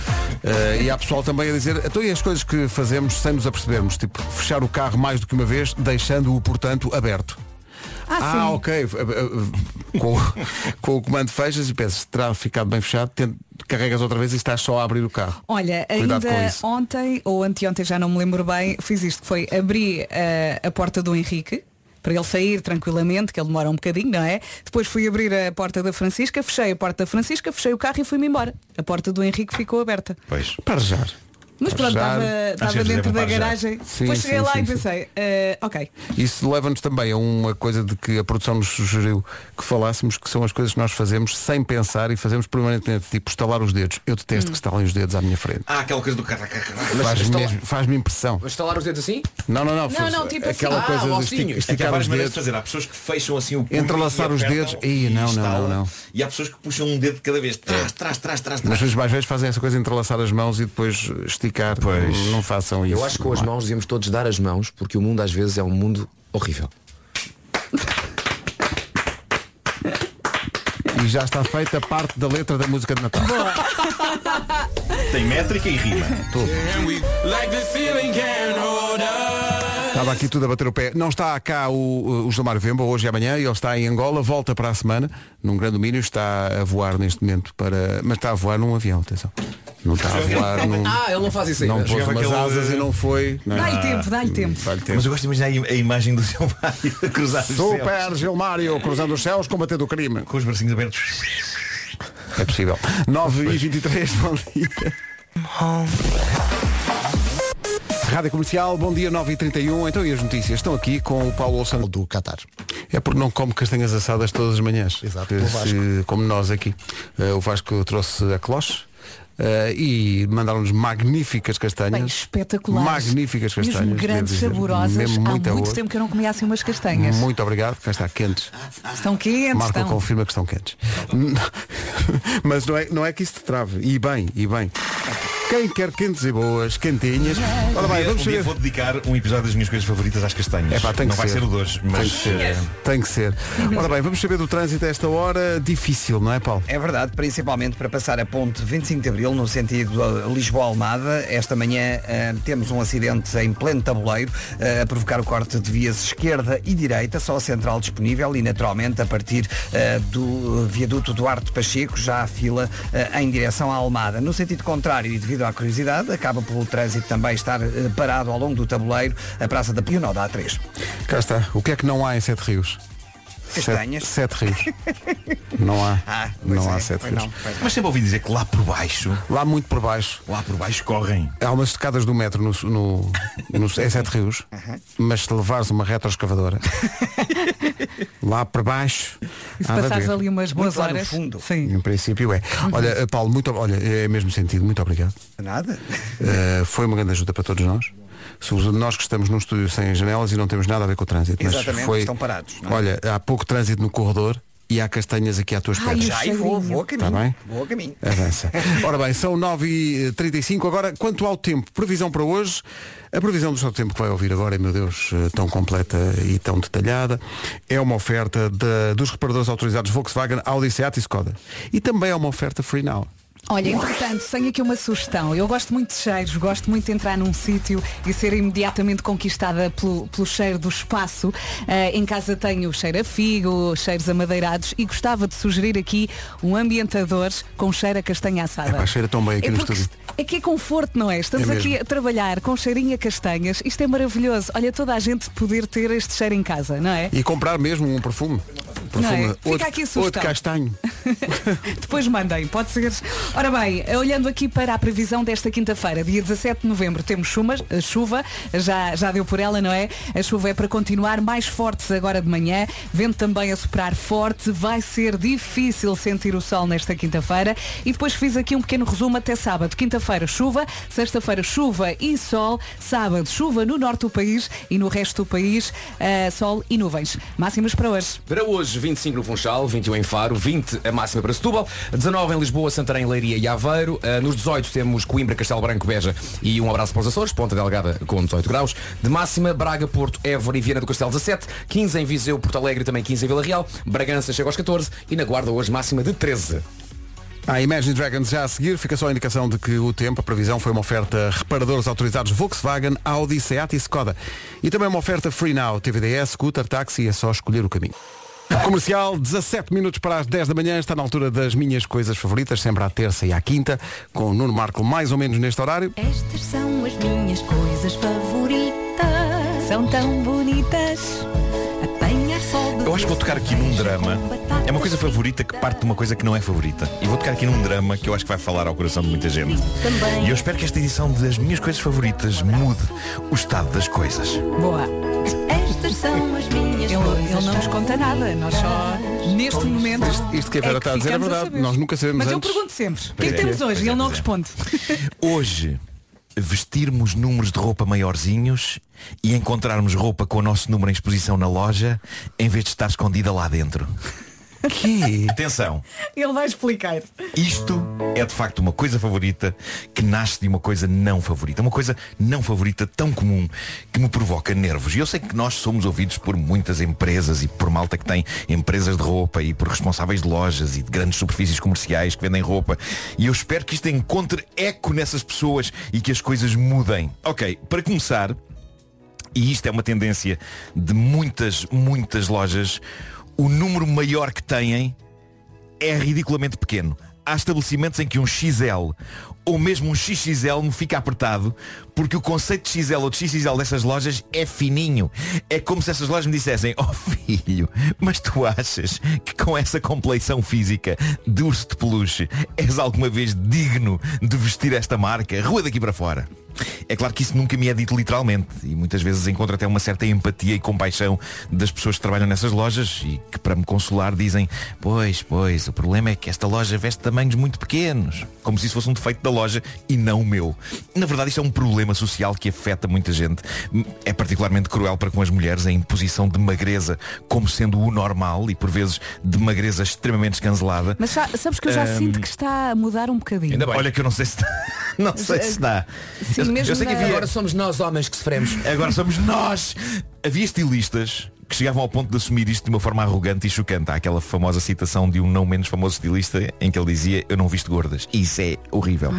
Ah, e há pessoal também a dizer, então e as coisas que fazemos sem nos apercebermos? Tipo, fechar o carro mais do que uma vez, deixando-o, portanto, aberto. Ah, Ah, ok. Com, com o comando fechas e pensas, terá ficado bem fechado, carregas outra vez e estás só a abrir o carro. Olha, Cuidado ainda ontem ou anteontem, já não me lembro bem, fiz isto, que foi abrir eh, a porta do Henrique, para ele sair tranquilamente, que ele demora um bocadinho, não é? Depois fui abrir a porta da Francisca, fechei a porta da Francisca, fechei o carro e fui-me embora. A porta do Henrique ficou aberta. Pois. Para já. Mas pronto, estava dentro da garagem. Sim, Depois sim, cheguei lá sim, e sim. pensei, eh, ok. Isso leva-nos também a uma coisa de que a produção nos sugeriu que falássemos, que são as coisas que nós fazemos sem pensar e fazemos permanentemente, tipo estalar os dedos. Eu detesto que estalem os dedos à minha frente. Ah, aquela coisa do cara. Faz-me faz-me impressão. Mas estalar os dedos assim? Não, não, não. Não, faz- não, tipo aquela assim. coisa Ah, de ossinho. esti- É que há esticar várias os maneiras de dedos. fazer. Há pessoas que fecham assim o Entrelaçar os dedos. e não, não, não, não. E há pessoas que puxam um dedo de cada vez. Trás, trás, trás, trás, Mas trás. os mais velhos fazem essa coisa de entrelaçar as mãos e depois esticar. Pois. Não façam isso. Eu acho que com as mãos devíamos todos dar as mãos, porque o mundo às vezes é um mundo horrível. E já está feita parte da letra da música de Natal. Tem métrica e rima. Estava aqui tudo a bater o pé. Não está cá o, o Gilmar Vemba hoje e amanhã, ele está em Angola, volta para a semana, num grande domínio, está a voar neste momento para. Mas está a voar num avião, atenção. Não está a voar num. Ah, ele não faz isso Não ainda. pôs umas aquele- asas e não foi. Não. Dá-lhe tempo, dá-lhe tempo. Dá-lhe tempo. Mas eu gosto de imaginar a im- a imagem do seu Mário a cruzar os céus. Super Gilmário, cruzando os céus, combatendo o crime. Com os bracinhos abertos. É possível. 9 e 23 bom dia. Rádio Comercial, bom dia 9 e 31 Então e as notícias? Estão aqui com o Paulo Olson do Qatar. É porque não come castanhas assadas todas as manhãs. Exato, se-. Como nós aqui. Eh, o Vasco trouxe a cloche. Eh, e mandaram-nos magníficas castanhas. Bem, espetaculares. Magníficas castanhas. Mesmo grandes, dizer. saborosas. Mesmo Há muito tempo que eu não comia assim umas castanhas. Muito obrigado, cá está quentes. Estão quentes, Marco estão. confirma que estão quentes. Mas não é, não é que isso te trave. E bem, e bem. Quem quer quentes e boas, quentinhas. Ora bem, vamos um dia vou dedicar um episódio das minhas coisas favoritas às castanhas. É pá, tem não que vai ser. ser o de hoje, mas Tem que ser. eh, Tem que ser. Ora bem, vamos saber do trânsito a esta hora. Difícil, não é, Paulo? É verdade, principalmente para passar a ponte 25 de Abril no sentido uh, Lisboa-Almada. Esta manhã uh, temos um acidente em pleno tabuleiro uh, a provocar o corte de vias esquerda e direita, só a central disponível e naturalmente a partir uh, do viaduto Duarte Pacheco já há fila em direção à Almada. No sentido contrário e devido à curiosidade, acaba pelo trânsito também estar parado ao longo do tabuleiro a Praça da Pionó da A3. Cá está. O que é que não há em Sete Rios? Castanhas. Sete, sete rios. Não há. Ah, não é, há sete rios. não, Mas sempre ouvi dizer que lá por baixo, Lá muito por baixo. lá por baixo correm. Há umas escadas do metro no, no, no, em Sete Rios, mas se levares uma retroescavadora lá para baixo, E se passares ali umas boas Muito horas. fundo. Sim. Em princípio é. Olha, eh, Paulo, muito, olha, é mesmo sentido, muito obrigado. Nada? Uh, foi uma grande ajuda para todos nós. Sobretudo nós que estamos num estúdio sem janelas e não temos nada a ver com o trânsito. Mas Exatamente, foi, estão parados, é? Olha, há pouco trânsito no corredor e há castanhas aqui à tua espera. Ai, Já e vou, vou a caminho. Está bem? Vou a caminho. Avança. Ora bem, são 9h35. Agora, quanto ao tempo, previsão para hoje. A previsão do seu tempo que vai ouvir agora, meu Deus, eh, tão completa e tão detalhada, é uma oferta da- dos reparadores autorizados Volkswagen, Audi, Seat e Skoda. E também é uma oferta Free Now. Olha, entretanto, tenho aqui uma sugestão. Eu gosto muito de cheiros, gosto muito de entrar num sítio e ser imediatamente conquistada pelo, pelo cheiro do espaço. Eh, em casa tenho cheiro a figo, cheiros amadeirados e gostava de sugerir aqui um ambientador com cheiro a castanha assada. Epá, cheira tão bem aqui é no estúdio. É que é conforto, não é? Estamos É aqui a trabalhar com cheirinho a castanhas. Isto é maravilhoso. Olha, toda a gente poder ter este cheiro em casa, não é? E comprar mesmo um perfume. Não é? Perfume Fica ou de- aqui a sugestão. castanho. Depois mandem, pode ser. Ora bem, olhando aqui para a previsão desta quinta-feira, dia 17 de novembro, temos chuva, a chuva, já, já deu por ela, não é? A chuva é para continuar mais forte agora de manhã, vento também a soprar forte, vai ser difícil sentir o sol nesta quinta-feira e depois fiz aqui um pequeno resumo até sábado. Quinta-feira chuva, sexta-feira chuva e sol, sábado chuva no norte do país e no resto do país eh, sol e nuvens. Máximas para hoje. Para hoje, 25 no Funchal, 21 em Faro, 20 a máxima para Setúbal, 19 em Lisboa, Santarém, Leiria e Aveiro. Uh, nos 18 temos Coimbra, Castelo Branco, Beja e um abraço para os Açores, Ponta Delgada com 18 graus. De máxima, Braga, Porto, Évora e Viana do Castelo 17, 15 em Viseu, Porto Alegre também 15 em Vila Real. Bragança chega aos 14 e na Guarda hoje máxima de 13. A Imagine Dragons já a seguir, fica só a indicação de que o tempo, a previsão foi uma oferta reparadores autorizados Volkswagen, Audi, Seat e Skoda. E também uma oferta Free Now, TVDS, scooter, táxi, é só escolher o caminho. Comercial, 17 minutos para as 10 da manhã, está na altura das minhas coisas favoritas, sempre à terça e à quinta, com o Nuno Marco mais ou menos neste horário. Estas são as minhas coisas favoritas. São tão bonitas. Eu acho que vou tocar aqui num drama. É uma coisa favorita que parte de uma coisa que não é favorita. E vou tocar aqui num drama que eu acho que vai falar ao coração de muita gente. E eu espero que esta edição das minhas coisas favoritas mude o estado das coisas. Boa. Estas são as minhas Ele, não nos conta nada. Nós só, neste momento. Isto que a Vera é está a dizer é verdade. Nós nunca sabemos Mas eu antes. pergunto sempre. O que é que é, temos hoje? E é, ele não é. responde. Hoje, vestirmos números de roupa maiorzinhos e encontrarmos roupa com o nosso número em exposição na loja em vez de estar escondida lá dentro. Que? Atenção, Ele vai explicar. isto é de facto uma coisa favorita que nasce de uma coisa não favorita. Uma coisa não favorita tão comum que me provoca nervos. E eu sei que nós somos ouvidos por muitas empresas e por malta que tem empresas de roupa e por responsáveis de lojas e de grandes superfícies comerciais que vendem roupa. E eu espero que isto encontre eco nessas pessoas e que as coisas mudem. Ok, para começar, e isto é uma tendência de muitas, muitas lojas, o número maior que têm é ridiculamente pequeno. Há estabelecimentos em que um XL ou mesmo um XXL me fica apertado porque o conceito de XL ou de XXL dessas lojas é fininho. É como se essas lojas me dissessem, oh filho, mas tu achas que com essa compleição física de urso de peluche és alguma vez digno de vestir esta marca? Rua daqui para fora. É claro que isso nunca me é dito literalmente e muitas vezes encontro até uma certa empatia e compaixão das pessoas que trabalham nessas lojas e que para me consolar dizem pois, pois, o problema é que esta loja veste tamanhos muito pequenos como se isso fosse um defeito da loja e não o meu. Na verdade isto é um problema social que afeta muita gente. É particularmente cruel para com as mulheres a imposição de magreza como sendo o normal e por vezes de magreza extremamente escancelada. Mas sa- sabes que eu já Ahm, sinto que está a mudar um bocadinho. Olha que eu não sei se está. Não sei se está. Sim, mesmo eu sei que havia, Agora somos nós homens que sofremos. Agora somos nós. Havia estilistas que chegavam ao ponto de assumir isto de uma forma arrogante e chocante. Há aquela famosa citação de um não menos famoso estilista em que ele dizia eu não visto gordas. Isso é horrível.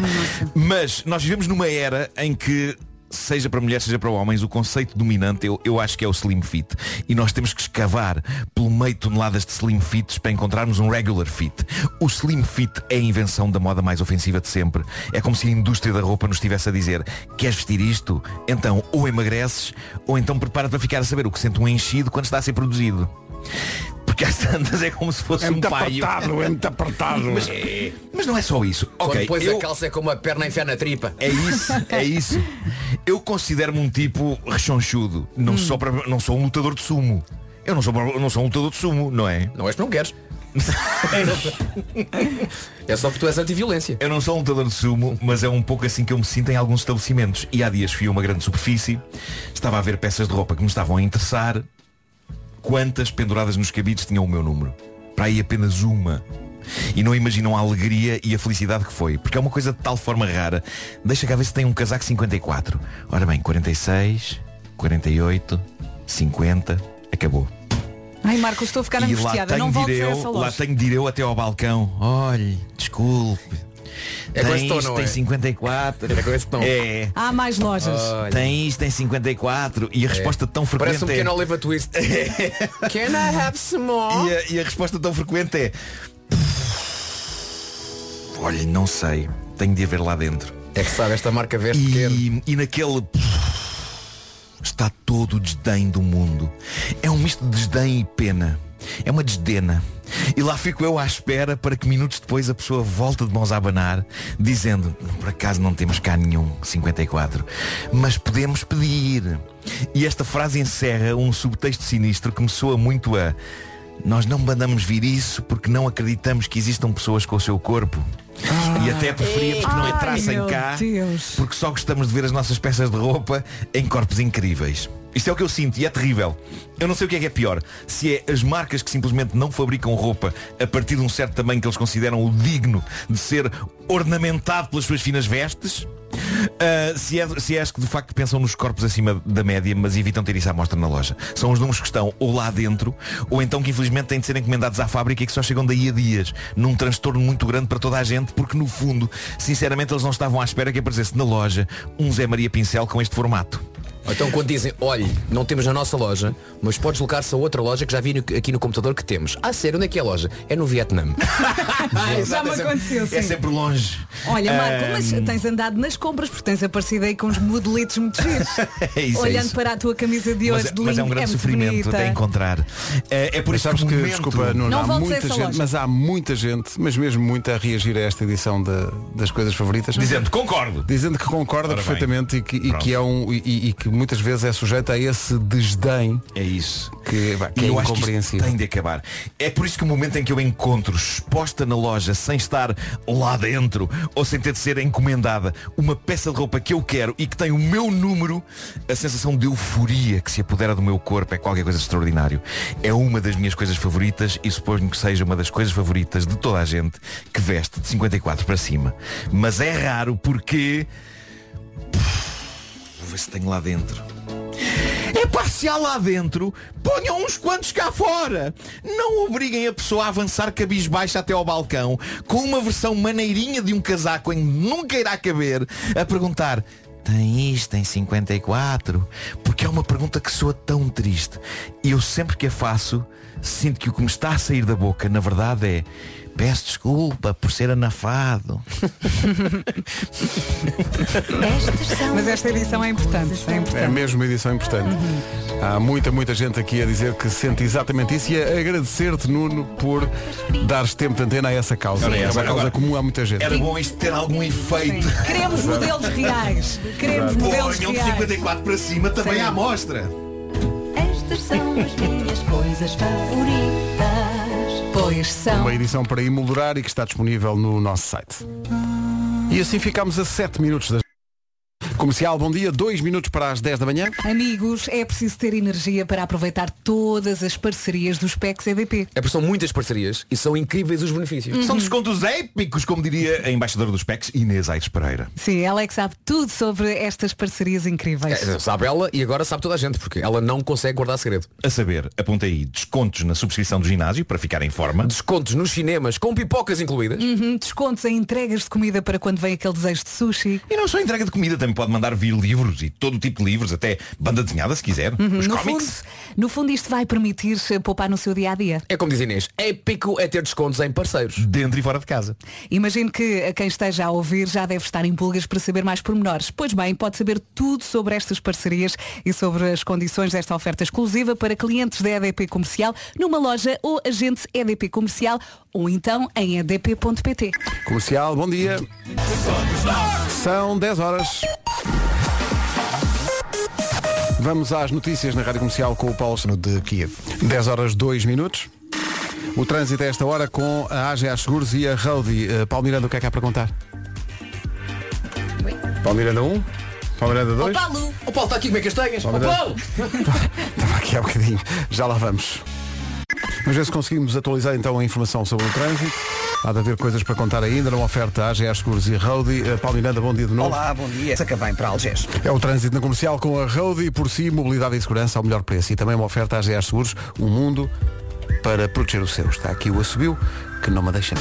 Mas nós vivemos numa era em que seja para mulheres, seja para homens, o conceito dominante eu, eu acho que é o slim fit. E nós temos que escavar pelo meio toneladas de slim fits para encontrarmos um regular fit. O slim fit é a invenção da moda mais ofensiva de sempre. É como se a indústria da roupa nos estivesse a dizer queres vestir isto? Então ou emagreces ou então prepara-te para ficar a saber o que sente um enchido quando está a ser produzido. Porque às tantas é como se fosse É um paio. apertado, é muito apertado. Mas, mas não é só isso. Quando Ok, pões eu- a calça é como a perna enfiar na tripa. é isso, é isso. Eu considero-me um tipo rechonchudo. Não, sou, para- não sou um lutador de sumo. Eu não sou, eu não sou um lutador de sumo, não é? Não és porque não queres. é só porque tu és anti-violência. Eu não sou um lutador de sumo, mas é um pouco assim que eu me sinto em alguns estabelecimentos. E há dias fui a uma grande superfície, estava a ver peças de roupa que me estavam a interessar. Quantas penduradas nos cabides tinham o meu número? Para aí apenas uma. E não imaginam a alegria e a felicidade que foi. Porque é uma coisa de tal forma rara. Deixa cá ver se tem um casaco 54. Ora bem, 46, 48, 50. Acabou. Ai Marcos, estou a ficar E angustiada. Não voltes a essa eu, lá loja. tenho de ir eu até ao balcão. Olhe, desculpe. É com tem esse tom, isto, não tem é? 54. É com esse tom. É. Há mais lojas. Tem isto, tem 54. E a resposta tão frequente Parece um é... pequeno Oliver Twist. Can I have some more? E a, e a resposta tão frequente é Olha, não sei Tenho de haver lá dentro É que sabe, esta marca veste pequeno. e, e naquele Está todo o desdém do mundo É um misto de desdém e pena É uma desdena E lá fico eu à espera para que minutos depois a pessoa volta de mãos a abanar Dizendo, por acaso não temos cá nenhum 54 Mas podemos pedir E esta frase encerra um subtexto sinistro que me soa muito a nós não mandamos vir isso porque não acreditamos que existam pessoas com o seu corpo. E até preferíamos que não Ai, entrassem meu cá Deus. porque só gostamos de ver as nossas peças de roupa em corpos incríveis. Isto é o que eu sinto e é terrível. Eu não sei o que é que é pior. Se é as marcas que simplesmente não fabricam roupa a partir de um certo tamanho que eles consideram o digno de ser ornamentado pelas suas finas vestes. ah, se, é, se é as que de facto pensam nos corpos acima da média, mas evitam ter isso à mostra na loja. São os números que estão ou lá dentro, ou então que infelizmente têm de ser encomendados à fábrica e que só chegam daí a dias, num transtorno muito grande para toda a gente, porque no fundo, sinceramente, eles não estavam à espera que aparecesse na loja um Zé Maria Pincel com este formato. Então quando dizem, olhe, não temos na nossa loja, mas podes deslocar-se a outra loja que já vi no- aqui no computador que temos. Ah, sério, onde é que é a loja? É no Vietnã. Já me aconteceu, sim. É sempre longe. Olha, Marco, mas tens andado nas compras porque tens aparecido aí com uns modelitos muito giros. É isso, é Olhando isso. para a tua camisa de mas, hoje de mas é um grande muito sofrimento bonita. até encontrar. É, é por Mas isso que, que, momento- desculpa, Nuno, Não há muita gente, loja. mas há muita gente, mas mesmo muita a reagir a esta edição da- das coisas favoritas. Dizendo concordo. Dizendo que concorda Ora bem. perfeitamente e que, e que é um e, e que muitas vezes é sujeito a esse desdém É isso. que, é eu acho que incompreensível. tem de acabar. É por isso que o momento em que eu encontro exposta na loja, sem estar lá dentro, ou sem ter de ser encomendada, uma peça de roupa que eu quero e que tem o meu número, a sensação de euforia que se apodera do meu corpo é qualquer coisa extraordinário. É uma das minhas coisas favoritas e suponho que seja uma das coisas favoritas de toda a gente que veste de 54 para cima. Mas é raro porque. Ver se tenho lá dentro. É pá, se há lá dentro, ponham uns quantos cá fora. Não obriguem a pessoa a avançar cabisbaixa até ao balcão com uma versão maneirinha de um casaco em que nunca irá caber a perguntar tem isto, tem 54? Porque é uma pergunta que soa tão triste. E eu sempre que a faço, sinto que o que me está a sair da boca, na verdade, é peço desculpa por ser anafado. Mas esta edição é importante. É É importante. mesmo uma edição importante. Há muita, muita gente aqui a dizer que sente exatamente isso e a agradecer-te, Nuno, por dares tempo de antena a essa causa. Ora, É é, uma causa agora- comum a muita gente. Era bom isto ter algum efeito. Queremos modelos reais. Queremos modelos Ponham de reais. 54 para cima também Sim. à amostra. Estas são as minhas coisas favoritas. São. Uma edição para emoldurar e que está disponível no nosso site. E assim ficamos a 7 minutos das... Comercial, bom dia, 2 minutos para as 10 da manhã. Amigos, é preciso ter energia para aproveitar todas as parcerias dos PECs EDP. É porque são muitas parcerias e são incríveis os benefícios. São descontos épicos, como diria a embaixadora dos PECs, Inês Aires Pereira. Sim, ela é que sabe tudo sobre estas parcerias incríveis. É, sabe ela e agora sabe toda a gente, porque ela não consegue guardar segredo. A saber, apontei aí descontos na subscrição do ginásio para ficar em forma. Descontos nos cinemas com pipocas incluídas. Uhum, descontos em entregas de comida para quando vem aquele desejo de sushi. E não só entrega de comida, também pode mandar vir livros e todo tipo de livros, até banda desenhada se quiser. Uhum, Os no, fundo, cómics. no fundo isto vai permitir poupar no seu dia a dia. É como diz Inês, épico é ter descontos em parceiros. Dentro e fora de casa. Imagino que a quem esteja a ouvir já deve estar em pulgas para saber mais pormenores. Pois bem, pode saber tudo sobre estas parcerias e sobre as condições desta oferta exclusiva para clientes da EDP Comercial numa loja ou agente EDP Comercial ou então em edp.pt. Comercial, bom dia. São 10 horas. Vamos às notícias na Rádio Comercial com o Paulo Sano de Kiev. 10 horas 2 minutos. O trânsito a esta hora com a AGA Seguros e a Roadie. Uh, Paulo Miranda, o que é que há para contar? Paulo Miranda 1, Paulo Miranda 2. Paulo! O Paulo está aqui como é que castanhas. Ó Paulo Paulo! Estava aqui há bocadinho. Já lá vamos. Vamos ver se conseguimos atualizar então a informação sobre o trânsito. Há de haver coisas para contar ainda, numa oferta à AGA Seguros e Roadie. Uh, Paulo Miranda, bom dia de novo. Olá, bom dia. Saca bem para Algés. É o trânsito na comercial com a Roadie por si, mobilidade e segurança ao melhor preço. E também uma oferta à AGA Seguros, um mundo para proteger o seu. Está aqui o Assobio, que não me deixa.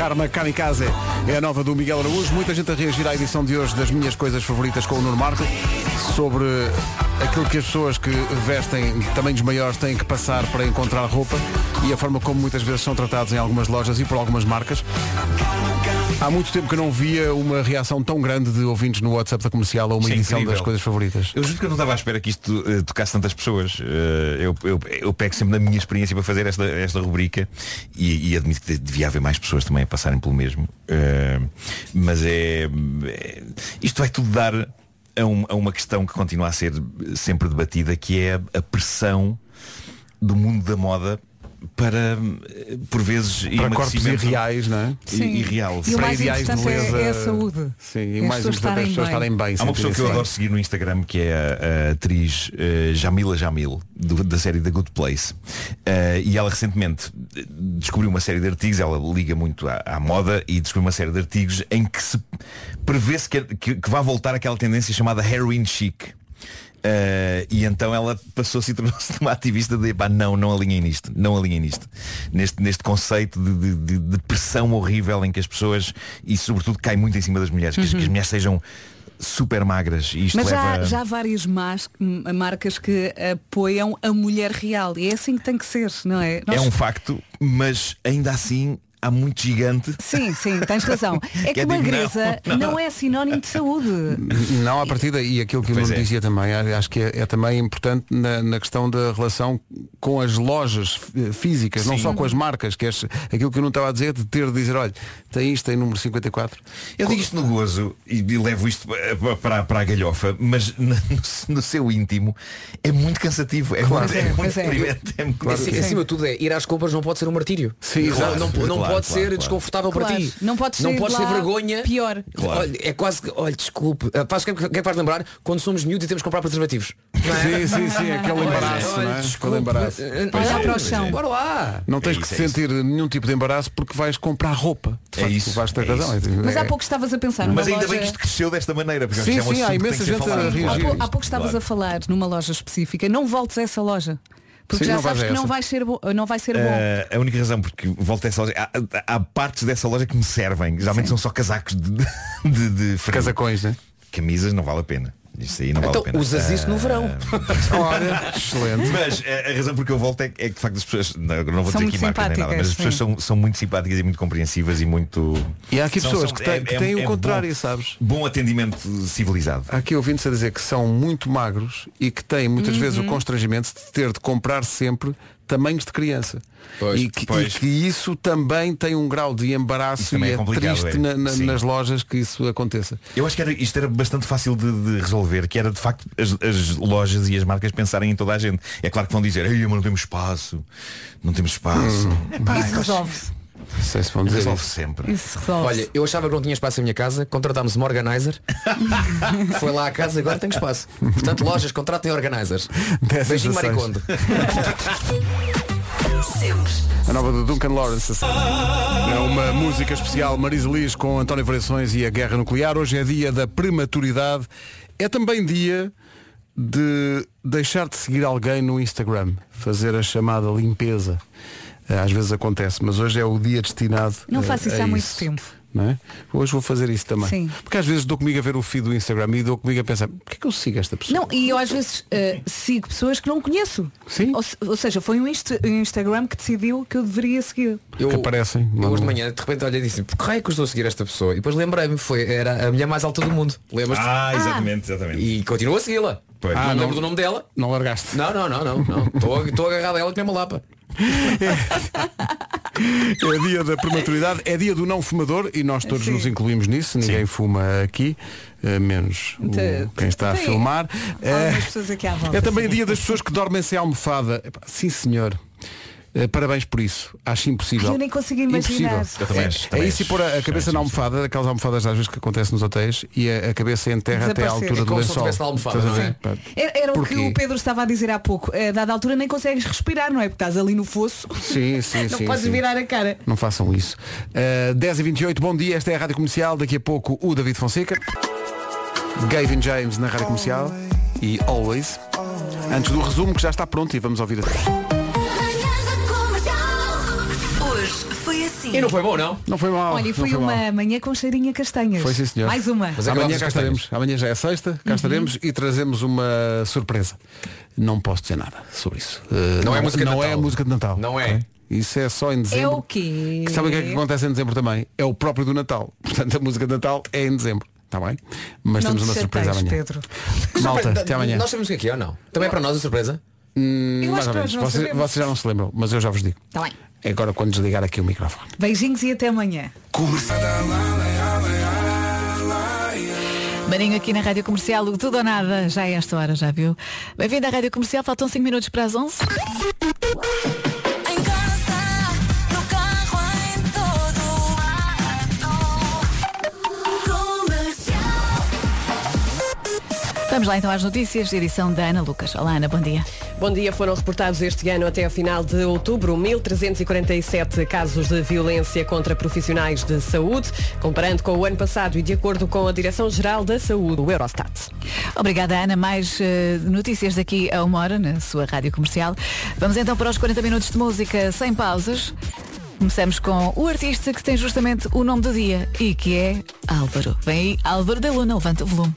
Karma Kamikaze é a nova do Miguel Araújo. Muita gente a reagir à edição de hoje das minhas coisas favoritas com o Nuno Marco sobre aquilo que as pessoas que vestem tamanhos maiores têm que passar para encontrar roupa e a forma como muitas vezes são tratados em algumas lojas e por algumas marcas. Há muito tempo que eu não via uma reação tão grande de ouvintes no WhatsApp da comercial a uma Isso é edição incrível. das coisas favoritas. Eu juro que eu não estava à espera que isto eh, tocasse tantas pessoas. Eh, eu, eu, eu pego sempre na minha experiência para fazer esta, esta rubrica e, e admito que devia haver mais pessoas também passarem pelo mesmo. Eh, mas é, é- Isto vai tudo dar a, um- a uma questão que continua a ser sempre debatida, que é a pressão do mundo da moda para, por vezes, Para corpos irreais, não é? E, e real. E o mais ideais de importante é- beleza. é a saúde. Sim, e mais importante é as pessoas estarem bem. Há uma pessoa que eu adoro seguir no Instagram que é a, a atriz eh, Jamila Jamil, do- da série The Good Place. Eh, e ela recentemente descobriu uma série de artigos, ela liga muito à, à moda e descobriu uma série de artigos em que se prevê-se que, que, que vai voltar aquela tendência chamada heroin chic. Eh, e então ela passou-se e tornou-se uma ativista de pá, não, não alinhem nisto, não alinhem nisto. Neste, neste conceito de, de- de- pressão horrível em que as pessoas, e sobretudo cai muito em cima das mulheres, que, as- que as mulheres sejam super magras. E isto Mas já, leva... já há várias mas- marcas que apoiam a mulher real. E é assim que tem que ser, não é? Nós- É um facto, mas ainda assim há muito gigante. Sim, sim, tens razão. É que É tipo, magreza não, não, não. é sinónimo de saúde. Não, à partida, e aquilo que o Nuno é. dizia também, acho que é, é também importante na, na questão da relação com as lojas eh, físicas, não Sim. só com as marcas, que é aquilo que eu não estava a dizer, de ter de dizer, olha, tem isto, tem número 54. Eu digo isto no gozo e, e levo isto pa- para, para a galhofa, mas no, no seu íntimo é muito cansativo. É Claro. muito, é muito é. deprimente, é muito Acima- cansativo. Acima de tudo é, ir às compras não pode ser um martírio. Sim, não, não, não Claro, pode claro, ser claro. desconfortável para ti. não podes não sair podes de ter lá vergonha. pior. Claro. Olha, é quase que, olha, desculpe. Ah, Faz o que, que que faz lembrar quando somos miúdos e temos que comprar preservativos. É? Sim, sim, sim, aquele embaraço, Olha, não é? desculpe. Aquele embaraço. Pois olha é, para o chão. Bora lá. Não tens É que isso, é sentir nenhum tipo de embaraço porque vais comprar roupa. De É facto, isso, vais ter é razão. isso. Mas há pouco estavas a pensar numa Mas ainda loja... bem que isto cresceu desta maneira, porque Sim, que sim, há que imensa que ser gente a reagir. Há, pouco estavas a falar numa loja específica, não voltes a essa loja. Porque Sim, já sabes que não vai ser, bo- não vai ser bom. Eh, a única razão porque volto a essa loja há, há partes dessa loja que me servem geralmente são só casacos de, de, de frio. Casacões, né? camisas não vale a pena isso aí não vale Então a pena usas isso no verão. Olha, excelente. Mas eh, a razão porque eu volto é, que- é que de facto as pessoas, não, não vou São dizer aqui marcas nem nada, mas as pessoas são, são muito simpáticas e muito compreensivas e muito. E há aqui são- pessoas são- que têm, é- que é- têm o é contrário, bom, sabes? Bom atendimento civilizado. Há aqui ouvintes a dizer que são muito magros e que têm muitas vezes Uhum. o constrangimento de ter de comprar sempre tamanhos de criança. Pois, e, que, pois. e que isso também tem um grau de embaraço e é, é triste é. na- na- nas lojas que isso aconteça. Eu acho que era, isto era bastante fácil de, de resolver, que era de facto as, as lojas e as marcas pensarem em toda a gente. É claro que vão dizer, ei, mas não temos espaço, não temos espaço. Hum. Epá, Isso resolve-se. Não sei se vão dizer resolve isso. sempre. Isso resolve Olha, eu achava que não tinha espaço em minha casa, contratámos uma organizer, foi lá à casa e agora tenho espaço. Portanto, lojas, contratem organizers. Dez Beijinho. Maricondo. A nova do Duncan Lawrence. É uma música especial Marisa Liz com António Variações e a Guerra Nuclear. Hoje é dia da prematuridade. É também dia de deixar de seguir alguém no Instagram. Fazer a chamada limpeza. Eh, Às vezes acontece, mas hoje é o dia destinado Não eh, faço isso a há muito tempo. é? Hoje vou fazer isso também. Sim. Porque às vezes dou comigo a ver o feed do Instagram e dou comigo a pensar, porquê é que eu sigo esta pessoa? Não, e eu às vezes eh, sigo pessoas que não conheço. Sim. Ou, ou seja, foi um Insta- um Instagram que decidiu que eu deveria seguir. Eu, Que aparecem. eu hoje de manhã, de repente, olhei e disse, por que raio que eu estou a seguir esta pessoa? E depois lembrei-me, foi, era a mulher mais alta do mundo. Lembras-te? Ah, exatamente, exatamente. E continuo a segui-la. Pois. Ah, não- lembro do nome dela. Não largaste. Não, não, não, não. não. Estou estou agarrado a ela que nem uma lapa. É dia da prematuridade, é dia do não fumador e nós todos Sim. nos incluímos nisso, ninguém fuma aqui, eh, menos o- Te- quem está a filmar. À volta. É também sim. dia das pessoas que dormem sem almofada. Sim, senhor. Eh, parabéns por isso. Acho impossível. Ai, eu nem consigo imaginar. Impossível. Eu também É, acho, é também isso e pôr a, a cabeça na almofada, aquelas almofadas às vezes que acontece nos hotéis, e a, a cabeça em terra até à altura É do lençol. almofada, não é? Era, era o que o Pedro estava a dizer há pouco. A dada altura nem consegues respirar, não é? Porque estás ali no fosso. Sim, sim, não sim, podes sim. virar a cara. Não façam isso. Uh, 10 e 28 bom dia, esta é a Rádio Comercial, daqui a pouco o David Fonseca. Gavin James na Rádio Comercial e Always. Antes do resumo que já está pronto e vamos ouvir a... E não foi bom, não? Não foi mal. Olha, e não foi mal. uma manhã com cheirinho a castanhas. Foi sim, senhor. Mais uma. Mas Amanhã acabámos cá estaremos. Amanhã já é sexta, Uhum. cá estaremos e trazemos uma surpresa. Não posso dizer nada sobre isso. Uh, Não é música de não Natal. é música de Natal. Não é. ok? Isso é só em É dezembro. o quê? Que Sabe o que é que acontece em dezembro também? É o próprio do Natal. Portanto, a música de Natal é em dezembro. Está bem? Mas Não temos te uma surpresa amanhã. Pedro. Malta, até amanhã. Nós sabemos o que é que é ou não? Também é para nós a surpresa? Hum, Eu mais ou menos. não Vocês, vocês já não se lembram, mas eu já vos digo. Tá bem. Agora quando desligar aqui o microfone. Beijinhos e até amanhã. Marinho aqui na Rádio Comercial, o tudo ou nada, já é esta hora, já viu? Bem-vindo à Rádio Comercial, faltam 5 minutos para as 11. Vamos lá então às notícias, edição da Ana Lucas. Olá Ana, bom dia. Bom dia, foram reportados este ano até ao final de outubro 1.347 casos de violência contra profissionais de saúde, comparando com o ano passado e de acordo com a Direção-Geral da Saúde, o Eurostat. Obrigada Ana, mais eh, notícias daqui a uma hora na sua Rádio Comercial. Vamos então para os 40 minutos de música sem pausas. Começamos com o artista que tem justamente o nome do dia e que é Álvaro. Vem aí, Álvaro da Luna, levanta o volume.